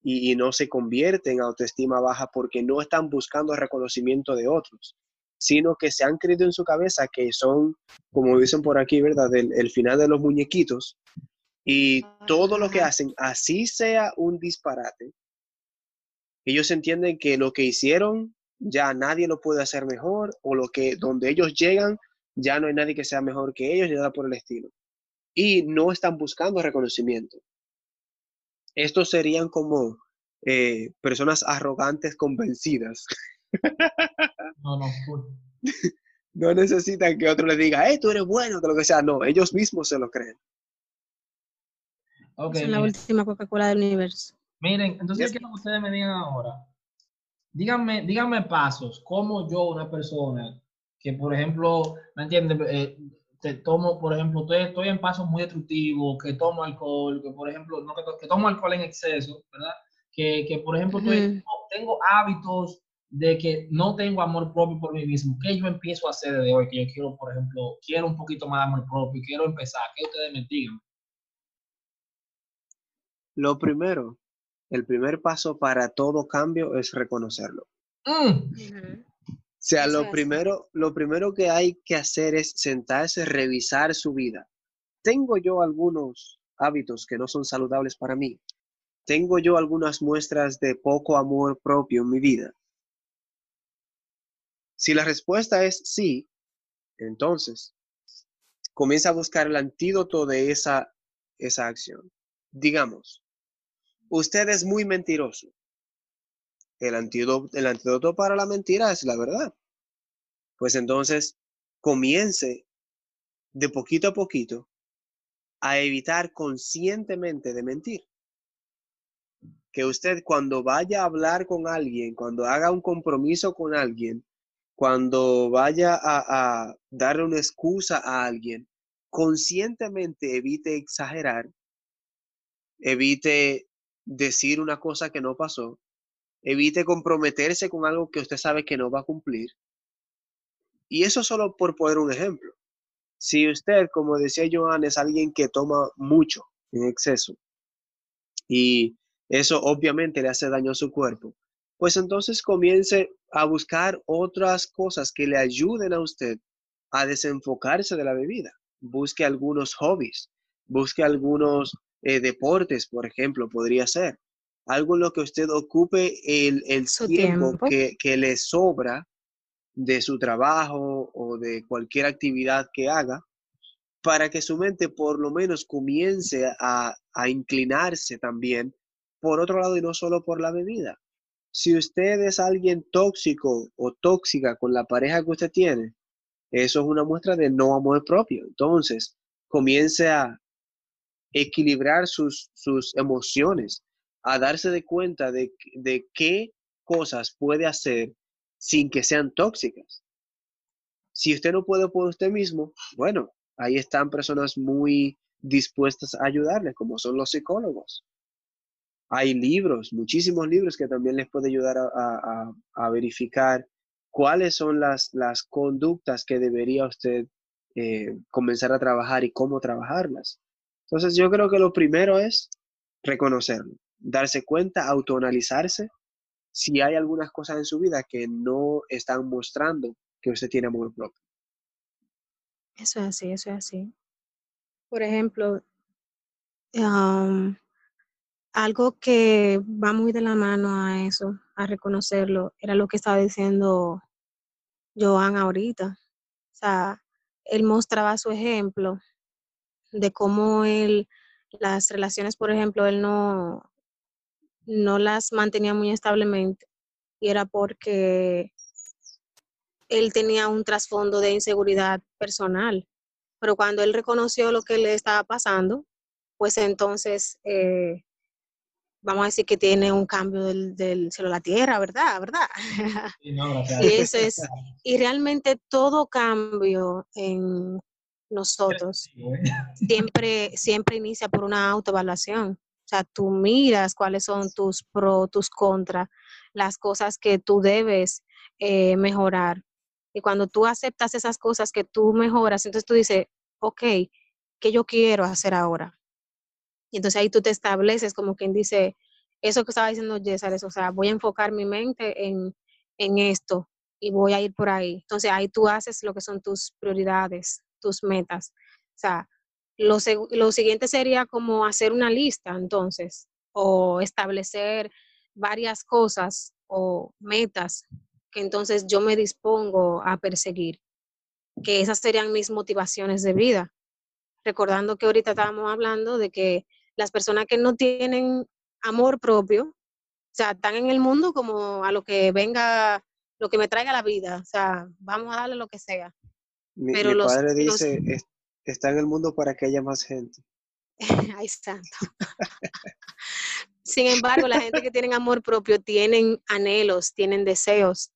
y, no se convierte en autoestima baja porque no están buscando reconocimiento de otros, sino que se han creído en su cabeza que son, como dicen por aquí, ¿verdad?, el, final de los muñequitos y todo lo que hacen, así sea un disparate, ellos entienden que lo que hicieron ya nadie lo puede hacer mejor o lo que donde ellos llegan ya no hay nadie que sea mejor que ellos ni nada por el estilo. Y no están buscando reconocimiento. Estos serían como eh, personas arrogantes convencidas. (laughs) No, no. no necesitan que otro les diga, eh, tú eres bueno, de lo que sea. No, ellos mismos se lo creen. Okay, es la última Coca-Cola del universo. Miren, entonces quiero que ustedes me digan ahora. Díganme, díganme pasos, como yo, una persona que, por ejemplo, ¿me entiendes? Eh, te tomo, por ejemplo, estoy, estoy en pasos muy destructivos, que tomo alcohol, que por ejemplo, no, que, tomo alcohol en exceso, ¿verdad? Que, que por ejemplo, tengo hábitos de que no tengo amor propio por mí mismo. ¿Qué yo empiezo a hacer de hoy? Que yo quiero, por ejemplo, quiero un poquito más de amor propio, quiero empezar. ¿Qué ustedes me digan? Lo primero, el primer paso para todo cambio es reconocerlo. Mm. O sea, lo primero, lo primero que hay que hacer es sentarse, revisar su vida. ¿Tengo yo algunos hábitos que no son saludables para mí? ¿Tengo yo algunas muestras de poco amor propio en mi vida? Si la respuesta es sí, entonces comienza a buscar el antídoto de esa, esa acción. Digamos, usted es muy mentiroso. El antídoto, el antídoto para la mentira es la verdad. Pues entonces comience de poquito a poquito a evitar conscientemente de mentir. Que usted cuando vaya a hablar con alguien, cuando haga un compromiso con alguien, cuando vaya a, a darle una excusa a alguien, conscientemente evite exagerar, evite decir una cosa que no pasó, Evite comprometerse con algo que usted sabe que no va a cumplir. Y eso solo por poner un ejemplo. Si usted, como decía Joan, es alguien que toma mucho en exceso y eso obviamente le hace daño a su cuerpo, pues entonces comience a buscar otras cosas que le ayuden a usted a desenfocarse de la bebida. Busque algunos hobbies, busque algunos eh, deportes, por ejemplo, podría ser algo en lo que usted ocupe el, tiempo, Que, que, le sobra de su trabajo o de cualquier actividad que haga, para que su mente por lo menos comience a, a inclinarse también por otro lado y no solo por la bebida. si usted es alguien tóxico o tóxica con la pareja que usted tiene, eso es una muestra de no amor propio. Entonces, comience a equilibrar sus, sus emociones, a darse de cuenta de, de qué cosas puede hacer sin que sean tóxicas. Si usted no puede por usted mismo, bueno, ahí están personas muy dispuestas a ayudarle, como son los psicólogos. Hay libros, muchísimos libros que también les puede ayudar a, verificar cuáles son las, las, conductas que debería usted eh, comenzar a trabajar y cómo trabajarlas. Entonces yo creo que lo primero es reconocerlo, darse cuenta, autoanalizarse si hay algunas cosas en su vida que no están mostrando que usted tiene amor propio. Eso es así, eso es así. Por ejemplo, algo que va muy de la mano a eso, a reconocerlo, era lo que estaba diciendo Joan ahorita. O sea, él mostraba su ejemplo de cómo él, las relaciones, por ejemplo, él no, no las mantenía muy establemente y era porque él tenía un trasfondo de inseguridad personal. Pero cuando él reconoció lo que le estaba pasando, pues entonces eh, vamos a decir que tiene un cambio del, del cielo a la tierra, ¿verdad? ¿Verdad? (laughs) y, eso es, y realmente todo cambio en nosotros siempre, siempre inicia por una autoevaluación. Sea, tú miras cuáles son tus pros, tus contras, las cosas que tú debes eh, mejorar. Y cuando tú aceptas esas cosas que tú mejoras, entonces tú dices, ok, ¿qué yo quiero hacer ahora? Y entonces ahí tú te estableces como quien dice, eso que estaba diciendo César, o sea, voy a enfocar mi mente en, en esto y voy a ir por ahí. Entonces ahí tú haces lo que son tus prioridades, tus metas. O sea, lo, lo siguiente sería como hacer una lista entonces o establecer varias cosas o metas que entonces yo me dispongo a perseguir, que esas serían mis motivaciones de vida. Recordando que ahorita estábamos hablando de que las personas que no tienen amor propio, o sea, están en el mundo como a lo que venga, lo que me traiga la vida, o sea, vamos a darle lo que sea. Mi, Pero los, padre dice, está en el mundo para que haya más gente. (laughs) Ay, santo. Sin embargo, la gente que tiene amor propio tienen anhelos, tienen deseos.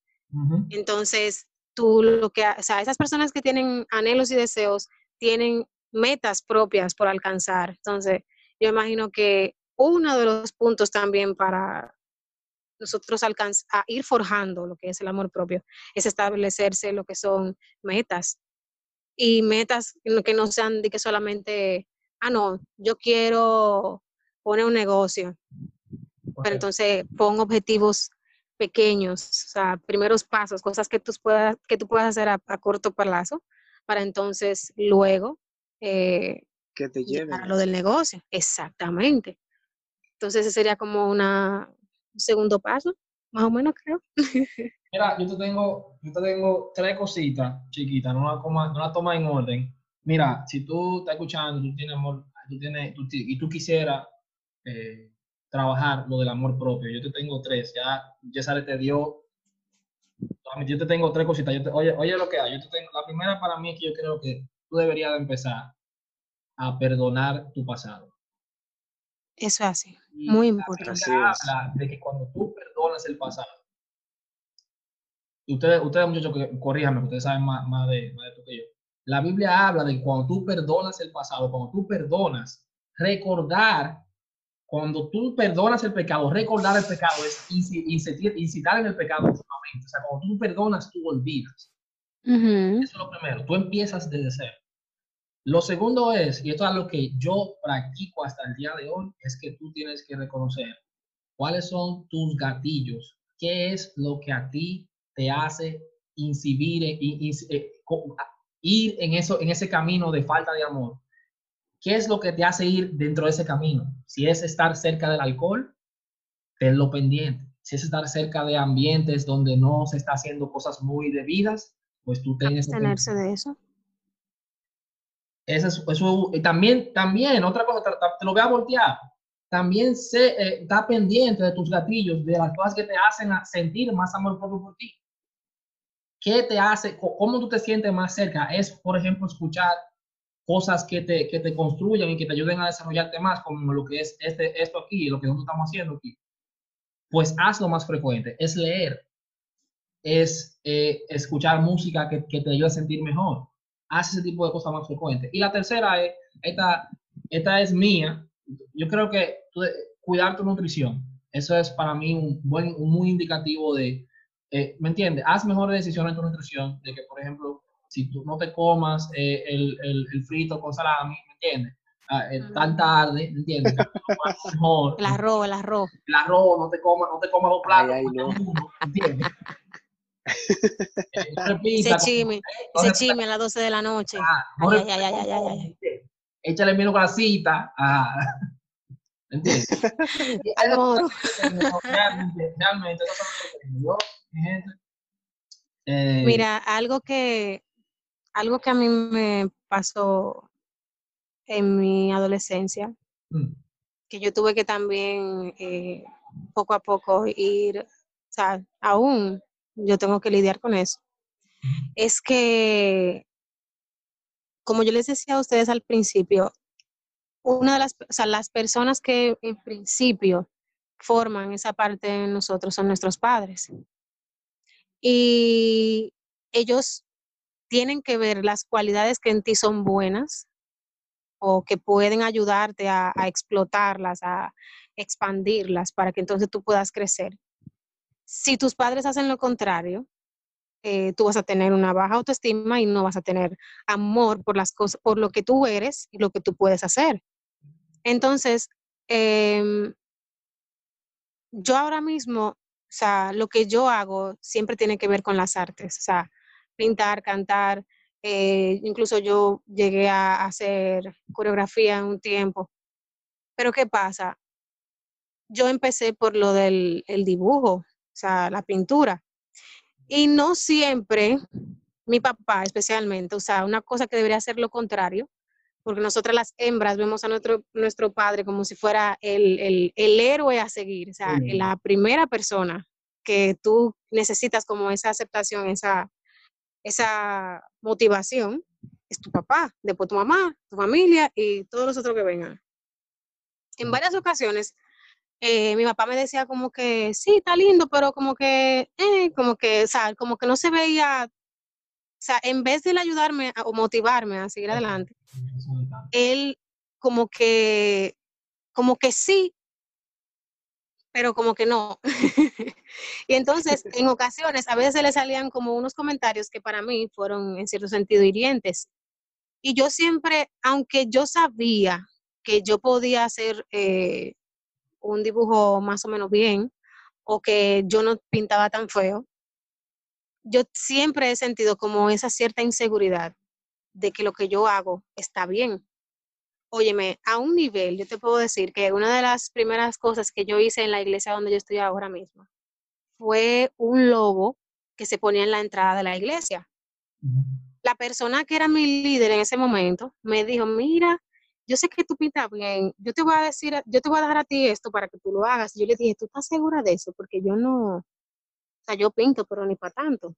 Entonces, tú lo que, o sea, esas personas que tienen anhelos y deseos tienen metas propias por alcanzar. Entonces, yo imagino que uno de los puntos también para nosotros alcanzar, a ir forjando lo que es el amor propio es establecerse lo que son metas y metas que no sean de que solamente, ah, no, yo quiero poner un negocio, pero entonces pon objetivos pequeños, o sea, primeros pasos, cosas que tú puedas, que tú puedas hacer a, corto plazo, para entonces luego eh, que te lleven a lo del negocio. Exactamente. Entonces ese sería como una, un segundo paso, más o menos creo. (laughs) Mira, yo te tengo, yo te tengo tres cositas chiquitas, no la, coma, no la toma en orden. Mira, si tú estás escuchando, tú tienes amor, tú tienes, y tú quisieras eh, trabajar lo del amor propio, yo te tengo tres, ya César te dio, yo te tengo tres cositas, oye, oye lo que hay, yo te tengo, la primera para mí es que yo creo que tú deberías de empezar a perdonar tu pasado. Eso hace, muy importante. habla de que cuando tú perdonas el pasado, ustedes, ustedes muchachos, corríjanme, ustedes saben más, más, de, más de esto que yo. La Biblia habla de que cuando tú perdonas el pasado, cuando tú perdonas, recordar, cuando tú perdonas el pecado, recordar el pecado es incitar en el pecado O sea, cuando tú perdonas, tú olvidas. Eso es lo primero. Tú empiezas desde cero. Lo segundo es, y esto es lo que yo practico hasta el día de hoy, es que tú tienes que reconocer cuáles son tus gatillos, qué es lo que a ti te hace incidir, eh, ir en, eso, en ese camino de falta de amor. ¿Qué es lo que te hace ir dentro de ese camino? Si es estar cerca del alcohol, tenlo pendiente. Si es estar cerca de ambientes donde no se está haciendo cosas muy debidas, pues tú tienes que tenerse de eso. Eso, eso, y también, también, otra cosa, te, lo voy a voltear. también se, eh, está pendiente de tus gatillos, de las cosas que te hacen sentir más amor propio por ti. ¿Qué te hace, cómo tú te sientes más cerca? Es, por ejemplo, escuchar cosas que te, que te construyan y que te ayuden a desarrollarte más, como lo que es este, esto aquí, lo que nosotros estamos haciendo aquí. Pues hazlo más frecuente. Es leer, es eh, escuchar música que, que, te ayude a sentir mejor. Haz ese tipo de cosas más frecuentes. Y la tercera es, esta, esta es mía. Yo creo que cuidar tu nutrición. Eso es para mí un, buen, un muy indicativo de, eh, ¿me entiendes? Haz mejores decisiones en tu nutrición. De que, por ejemplo, si tú no te comas eh, el, el, el, frito con salami, ¿me entiendes? Ah, tan tarde, ¿me entiendes? (laughs) mejor. El arroz, el arroz. El arroz, no te comas, no te comas dos platos, ay, ay, no. uno, ¿entiendes? (laughs) ese chime, ese chime a las 12 de la noche. Ah, ay, ay, ay, ay, ay, Échale menos grasita. Ah. (laughs) (laughs) Eh, Mira, algo que, algo que a mí me pasó en mi adolescencia, mm. que yo tuve que también eh, poco a poco ir, o sea, aún yo tengo que lidiar con eso, es que, como yo les decía a ustedes al principio, una de las, o sea, las personas que en principio forman esa parte de nosotros son nuestros padres. Y ellos tienen que ver las cualidades que en ti son buenas o que pueden ayudarte a, explotarlas, a expandirlas para que entonces tú puedas crecer. Si tus padres hacen lo contrario, eh, tú vas a tener una baja autoestima y no vas a tener amor por las cosas, por lo que tú eres y lo que tú puedes hacer. Entonces, em, yo ahora mismo, o sea, lo que yo hago siempre tiene que ver con las artes, o sea, pintar, cantar, eh, incluso yo llegué a hacer coreografía en un tiempo. Pero ¿qué pasa? Yo empecé por lo del el dibujo, o sea, la pintura. Y no siempre, mi papá especialmente, o sea, una cosa que debería ser lo contrario, porque nosotras las hembras vemos a nuestro, nuestro padre como si fuera el, el, el héroe a seguir, o sea, la primera persona que tú necesitas como esa aceptación, esa, esa motivación, es tu papá, después tu mamá, tu familia y todos los otros que vengan. En varias ocasiones eh, mi papá me decía como que sí, está lindo, pero como que, eh, como que, o sea, como que no se veía, o sea, en vez de ayudarme o motivarme a seguir adelante, él como que, como que sí, pero como que no. (laughs) y entonces, (laughs) en ocasiones, a veces le salían como unos comentarios que para mí fueron en cierto sentido hirientes. Y yo siempre, aunque yo sabía que yo podía hacer eh, un dibujo más o menos bien o que yo no pintaba tan feo, yo siempre he sentido como esa cierta inseguridad de que lo que yo hago está bien. Óyeme, a un nivel, yo te puedo decir que una de las primeras cosas que yo hice en la iglesia donde yo estoy ahora mismo fue un logo que se ponía en la entrada de la iglesia. La persona que era mi líder en ese momento me dijo, mira, yo sé que tú pintas bien, yo te voy a decir, yo te voy a dar a ti esto para que tú lo hagas. Y yo le dije, ¿tú estás segura de eso? Porque yo no, o sea, yo pinto, pero ni para tanto.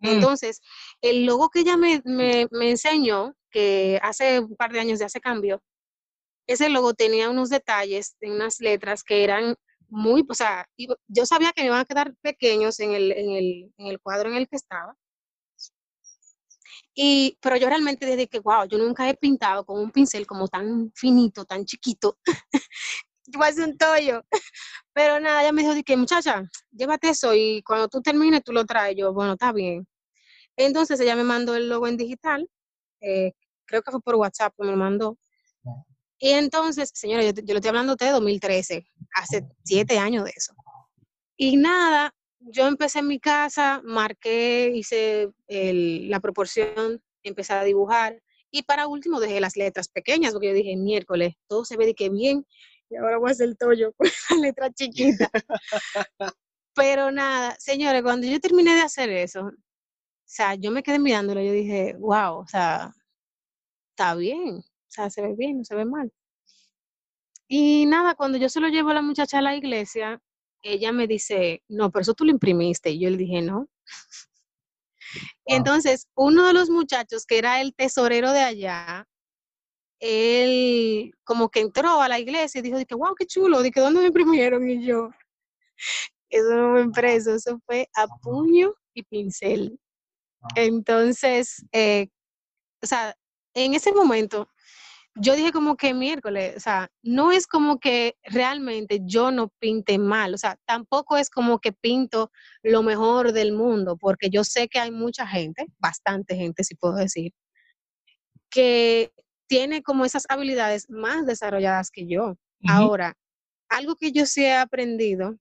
Mm. Entonces, el logo que ella me, me, enseñó, que hace un par de años ya se cambió, ese logo tenía unos detalles de unas letras que eran muy, o sea, yo sabía que me iban a quedar pequeños en el, en el, en el cuadro en el que estaba, y, pero yo realmente desde que, wow, yo nunca he pintado con un pincel como tan finito, tan chiquito. (laughs) yo voy a hacer un tollo. (laughs) Pero nada, ella me dijo, que muchacha, llévate eso y cuando tú termines tú lo traes. Yo, bueno, está bien. Entonces ella me mandó el logo en digital. Eh, creo que fue por WhatsApp que me lo mandó. Y entonces, señora, yo, yo le estoy hablando de 2013, hace siete años de eso. Y nada, yo empecé en mi casa, marqué, hice la proporción, empecé a dibujar y para último dejé las letras pequeñas porque yo dije, miércoles, todo se ve de que bien y ahora voy a hacer el tollo con (laughs) la letra chiquita. Pero nada, señores, cuando yo terminé de hacer eso, o sea, yo me quedé mirándolo yo dije, wow, o sea, está bien, o sea, se ve bien, no se ve mal. Y nada, cuando yo se lo llevo a la muchacha a la iglesia, ella me dice, no, pero eso tú lo imprimiste. Y yo le dije, no. Entonces, uno de los muchachos, que era el tesorero de allá, él como que entró a la iglesia y dijo, que, wow, qué chulo, de que dónde me imprimieron y yo, (laughs) eso no me impreso, eso fue a puño y pincel. Entonces, eh, o sea, en ese momento yo dije como que miércoles, o sea, no es como que realmente yo no pinte mal, o sea, tampoco es como que pinto lo mejor del mundo, porque yo sé que hay mucha gente, bastante gente, si puedo decir, que tiene como esas habilidades más desarrolladas que yo. Ahora, algo que yo sí he aprendido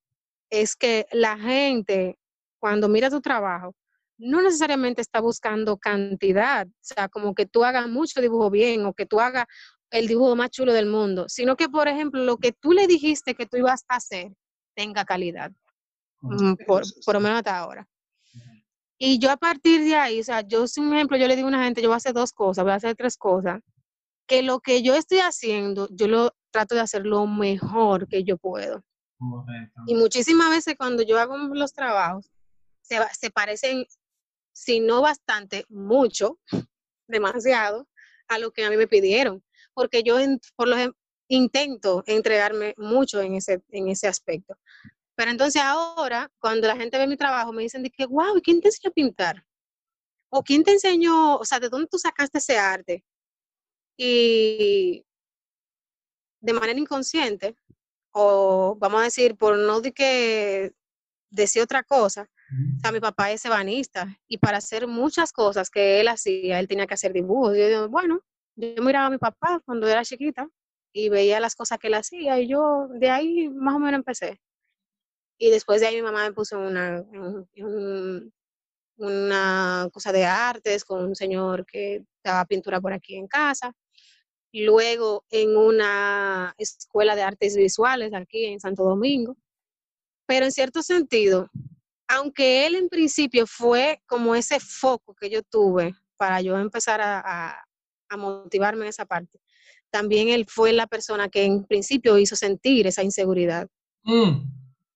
es que la gente, cuando mira tu trabajo, no necesariamente está buscando cantidad, o sea, como que tú hagas mucho dibujo bien o que tú hagas el dibujo más chulo del mundo, sino que, por ejemplo, lo que tú le dijiste que tú ibas a hacer tenga calidad, mm, por, por lo menos hasta ahora. Y yo a partir de ahí, o sea, yo, un ejemplo, yo le digo a una gente, yo voy a hacer dos cosas, voy a hacer tres cosas, que lo que yo estoy haciendo, yo lo trato de hacer lo mejor que yo puedo. Y muchísimas veces cuando yo hago los trabajos, se, se parecen si no bastante, mucho, (laughs) demasiado, a lo que a mí me pidieron, porque yo por lo intento entregarme mucho en ese, en ese aspecto. Pero entonces ahora, cuando la gente ve mi trabajo, me dicen de que, wow, ¿quién te enseñó a pintar? ¿O quién te enseñó, o sea, de dónde tú sacaste ese arte? Y de manera inconsciente, o vamos a decir, por no de que decir otra cosa, o sea, mi papá es ebanista y para hacer muchas cosas que él hacía, él tenía que hacer dibujos. Yo digo, bueno, yo miraba a mi papá cuando era chiquita y veía las cosas que él hacía y yo de ahí más o menos empecé. Y después de ahí mi mamá me puso una, una cosa de artes con un señor que daba pintura por aquí en casa. Luego en una escuela de artes visuales aquí en Santo Domingo. Pero en cierto sentido, aunque él en principio fue como ese foco que yo tuve para yo empezar a, motivarme en esa parte, también él fue la persona que en principio hizo sentir esa inseguridad. Mm.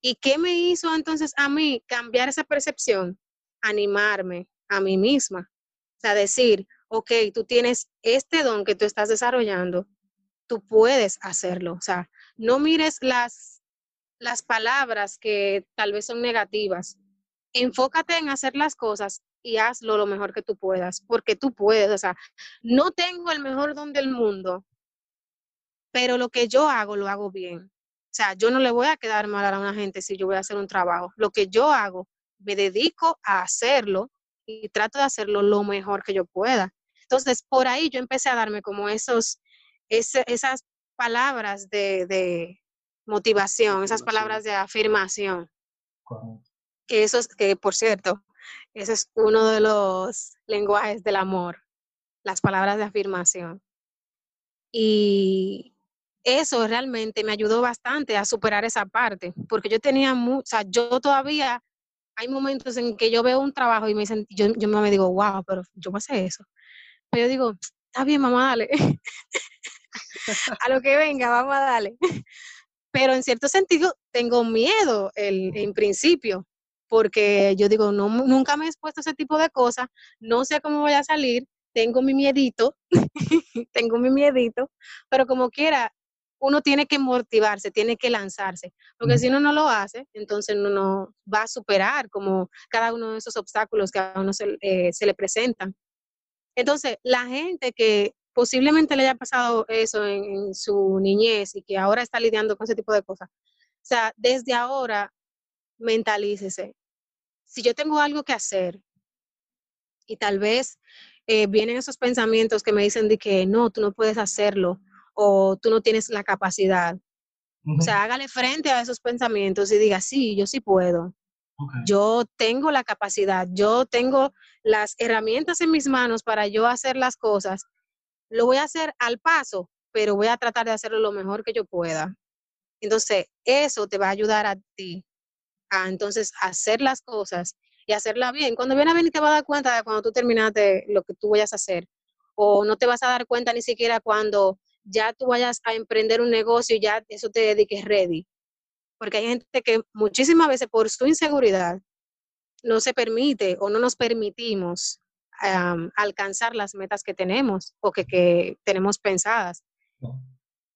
¿Y qué me hizo entonces a mí cambiar esa percepción? Animarme a mí misma. O sea, decir, ok, tú tienes este don que tú estás desarrollando, tú puedes hacerlo. O sea, no mires las las palabras que tal vez son negativas. Enfócate en hacer las cosas y hazlo lo mejor que tú puedas, porque tú puedes. O sea, no tengo el mejor don del mundo, pero lo que yo hago, lo hago bien. O sea, yo no le voy a quedar mal a una gente si yo voy a hacer un trabajo. Lo que yo hago, me dedico a hacerlo y trato de hacerlo lo mejor que yo pueda. Entonces, por ahí yo empecé a darme como esos, esas palabras de, motivación, esas palabras de afirmación. Que eso es, que por cierto, ese es uno de los lenguajes del amor, las palabras de afirmación. Y eso realmente me ayudó bastante a superar esa parte, porque yo tenía mucha, o sea, yo todavía, hay momentos en que yo veo un trabajo y me dicen, yo, yo me digo, wow, pero yo hacer eso. Pero yo digo, está bien, mamá, dale. (laughs) a lo que venga, vamos a darle pero en cierto sentido tengo miedo el, en principio, porque yo digo, no, nunca me he expuesto a ese tipo de cosas, no sé cómo voy a salir, tengo mi miedito, (laughs) tengo mi miedito, pero como quiera, uno tiene que motivarse, tiene que lanzarse, porque si uno no lo hace, entonces uno no va a superar como cada uno de esos obstáculos que a uno se, eh, se le presentan. Entonces, la gente que posiblemente le haya pasado eso en, su niñez y que ahora está lidiando con ese tipo de cosas. O sea, desde ahora, mentalícese. Si yo tengo algo que hacer y tal vez eh, vienen esos pensamientos que me dicen de que no, tú no puedes hacerlo o tú no tienes la capacidad. O sea, hágale frente a esos pensamientos y diga, sí, yo sí puedo. Yo tengo la capacidad, yo tengo las herramientas en mis manos para yo hacer las cosas lo voy a hacer al paso, pero voy a tratar de hacerlo lo mejor que yo pueda. Entonces, eso te va a ayudar a ti a entonces hacer las cosas y hacerla bien. Cuando viene a venir te vas a dar cuenta de cuando tú terminaste lo que tú vayas a hacer. O no te vas a dar cuenta ni siquiera cuando ya tú vayas a emprender un negocio y ya eso te dediques ready. Porque hay gente que muchísimas veces por su inseguridad no se permite o no nos permitimos alcanzar las metas que tenemos o que, tenemos pensadas.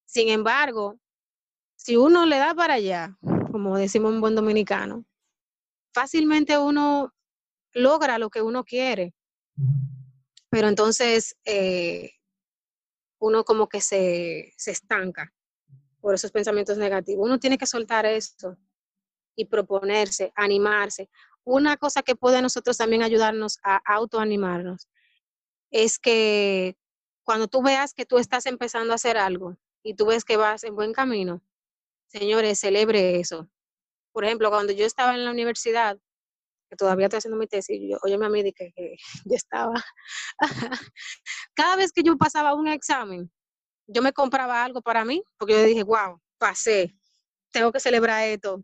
Sin embargo, si uno le da para allá, como decimos en buen dominicano, fácilmente uno logra lo que uno quiere. Pero entonces eh, uno como que se, se estanca por esos pensamientos negativos. Uno tiene que soltar esto y proponerse, animarse. Una cosa que puede nosotros también ayudarnos a autoanimarnos es que cuando tú veas que tú estás empezando a hacer algo y tú ves que vas en buen camino, señores, celebre eso. Por ejemplo, cuando yo estaba en la universidad, que todavía estoy haciendo mi tesis, yo, óyeme a mí, que, que (laughs) yo estaba, (laughs) cada vez que yo pasaba un examen, yo me compraba algo para mí, porque yo dije, wow, pasé, tengo que celebrar esto,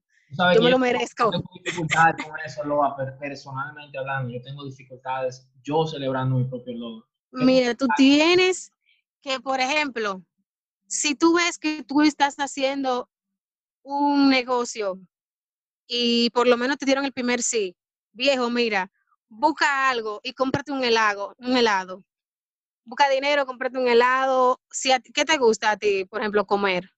yo me lo merezco. Yo tengo dificultades con eso, Loa, personalmente hablando, yo tengo dificultades yo celebrando mi propio logro. Mira, tú tienes que, por ejemplo, si tú ves que tú estás haciendo un negocio y por lo menos te dieron el primer sí, viejo, mira, busca algo y cómprate un helado, un helado. Busca dinero, cómprate un helado. Si ¿Qué te gusta a ti, por ejemplo, comer?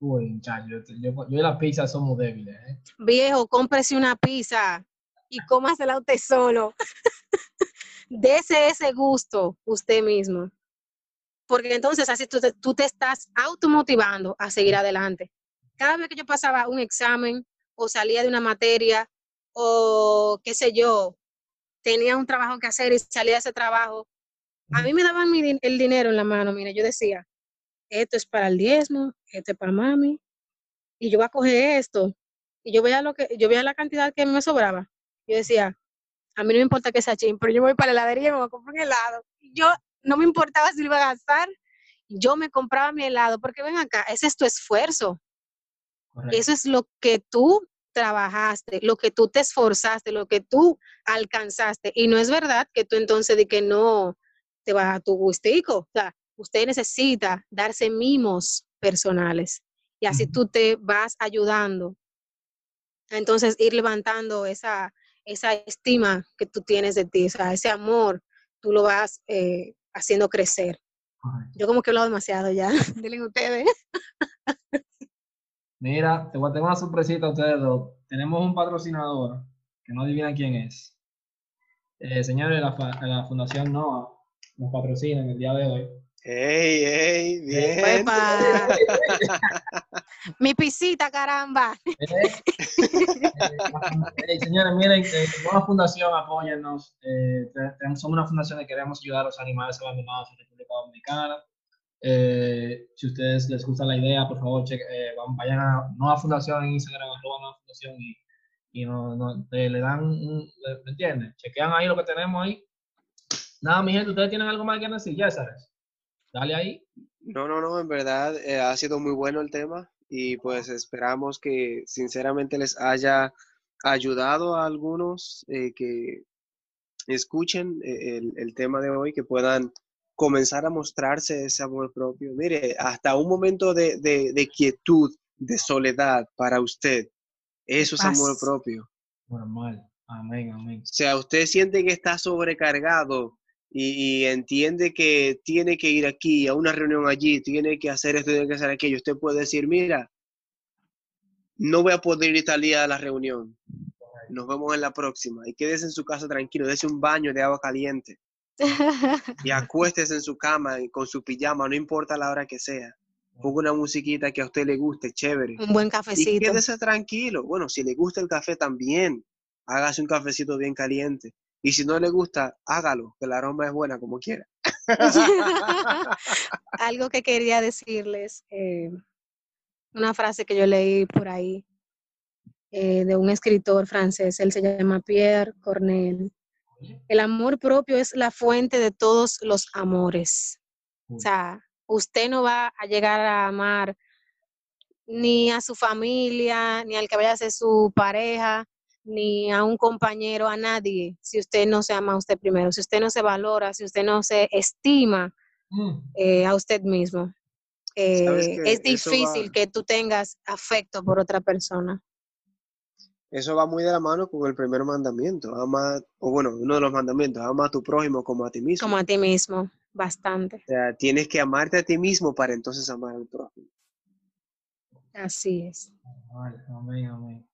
Uy, yo, yo, y la pizza somos débiles. ¿eh? Viejo, cómprese una pizza y cómasela usted solo. (laughs) Dese ese gusto usted mismo. Porque entonces así tú te, tú te estás automotivando a seguir adelante. Cada vez que yo pasaba un examen o salía de una materia o qué sé yo, tenía un trabajo que hacer y salía de ese trabajo, a mí me daban el dinero en la mano, mire, yo decía, esto es para el diezmo, esto es para mami, y yo voy a coger esto, y yo veía lo que, yo veía la cantidad que me sobraba. Yo decía, a mí no me importa que sea chin, pero yo voy para la heladería y me voy a comprar un helado. yo no me importaba si lo iba a gastar, yo me compraba mi helado, porque ven acá, ese es tu esfuerzo. Eso es lo que tú trabajaste, lo que tú te esforzaste, lo que tú alcanzaste. Y no es verdad que tú entonces de que no te vas a tu gustico. O sea, usted necesita darse mimos personales y así tú te vas ayudando. Entonces, ir levantando esa, esa estima que tú tienes de ti, o sea, ese amor, tú lo vas eh, haciendo crecer. Yo como que he hablado demasiado ya. (laughs) Dilen ustedes. Mira, te voy a tener una sorpresita a ustedes dos. Tenemos un patrocinador que no adivinan quién es. Eh, señores, la, la Fundación NOAA nos patrocina en el día de hoy. ¡Ey, ey! ¡Bien! (laughs) Mi pisita, caramba. señores, miren, eh, una fundación, apóyennos. Eh, somos una fundación que queremos ayudar a los animales abandonados en República Dominicana. Eh, si ustedes les gusta la idea, por favor, eh, vayan a Nueva Fundación en Instagram, arroba Nueva Fundación y, y no, no, le dan, ¿me entienden? Chequean ahí lo que tenemos ahí. Nada, mi gente, ¿ustedes tienen algo más que decir? Ya, sabes. Dale ahí. No, no, no, en verdad eh, ha sido muy bueno el tema y pues esperamos que sinceramente les haya ayudado a algunos que escuchen el, el tema de hoy, que puedan comenzar a mostrarse ese amor propio. Mire, hasta un momento de, de, quietud, de soledad para usted, eso es amor propio. Normal. Amén, amén. O sea, usted siente que está sobrecargado y, entiende que tiene que ir aquí a una reunión allí, tiene que hacer esto, tiene que hacer aquello. Usted puede decir, mira, no voy a poder ir tal día a la reunión. Nos vemos en la próxima. Y quédese en su casa tranquilo, dése un baño de agua caliente y (laughs) acuéstese en su cama con su pijama, no importa la hora que sea. Ponga una musiquita que a usted le guste, chévere. Un buen cafecito. Y quédese tranquilo. Bueno, si le gusta el café también, hágase un cafecito bien caliente. Y si no le gusta, hágalo, que la aroma es buena como quiera. (laughs) Algo que quería decirles, eh, una frase que yo leí por ahí eh, de un escritor francés, él se llama Pierre Cornell, el amor propio es la fuente de todos los amores. O sea, usted no va a llegar a amar ni a su familia, ni al que vaya a ser su pareja, ni a un compañero, a nadie, si usted no se ama a usted primero, si usted no se valora, si usted no se estima mm. eh, a usted mismo. eh, es difícil que tú tengas afecto por otra persona. Eso va muy de la mano con el primer mandamiento, ama, o bueno, uno de los mandamientos, ama a tu prójimo como a ti mismo. Como a ti mismo, bastante. O sea, tienes que amarte a ti mismo para entonces amar al prójimo. Así es. Amén, amén.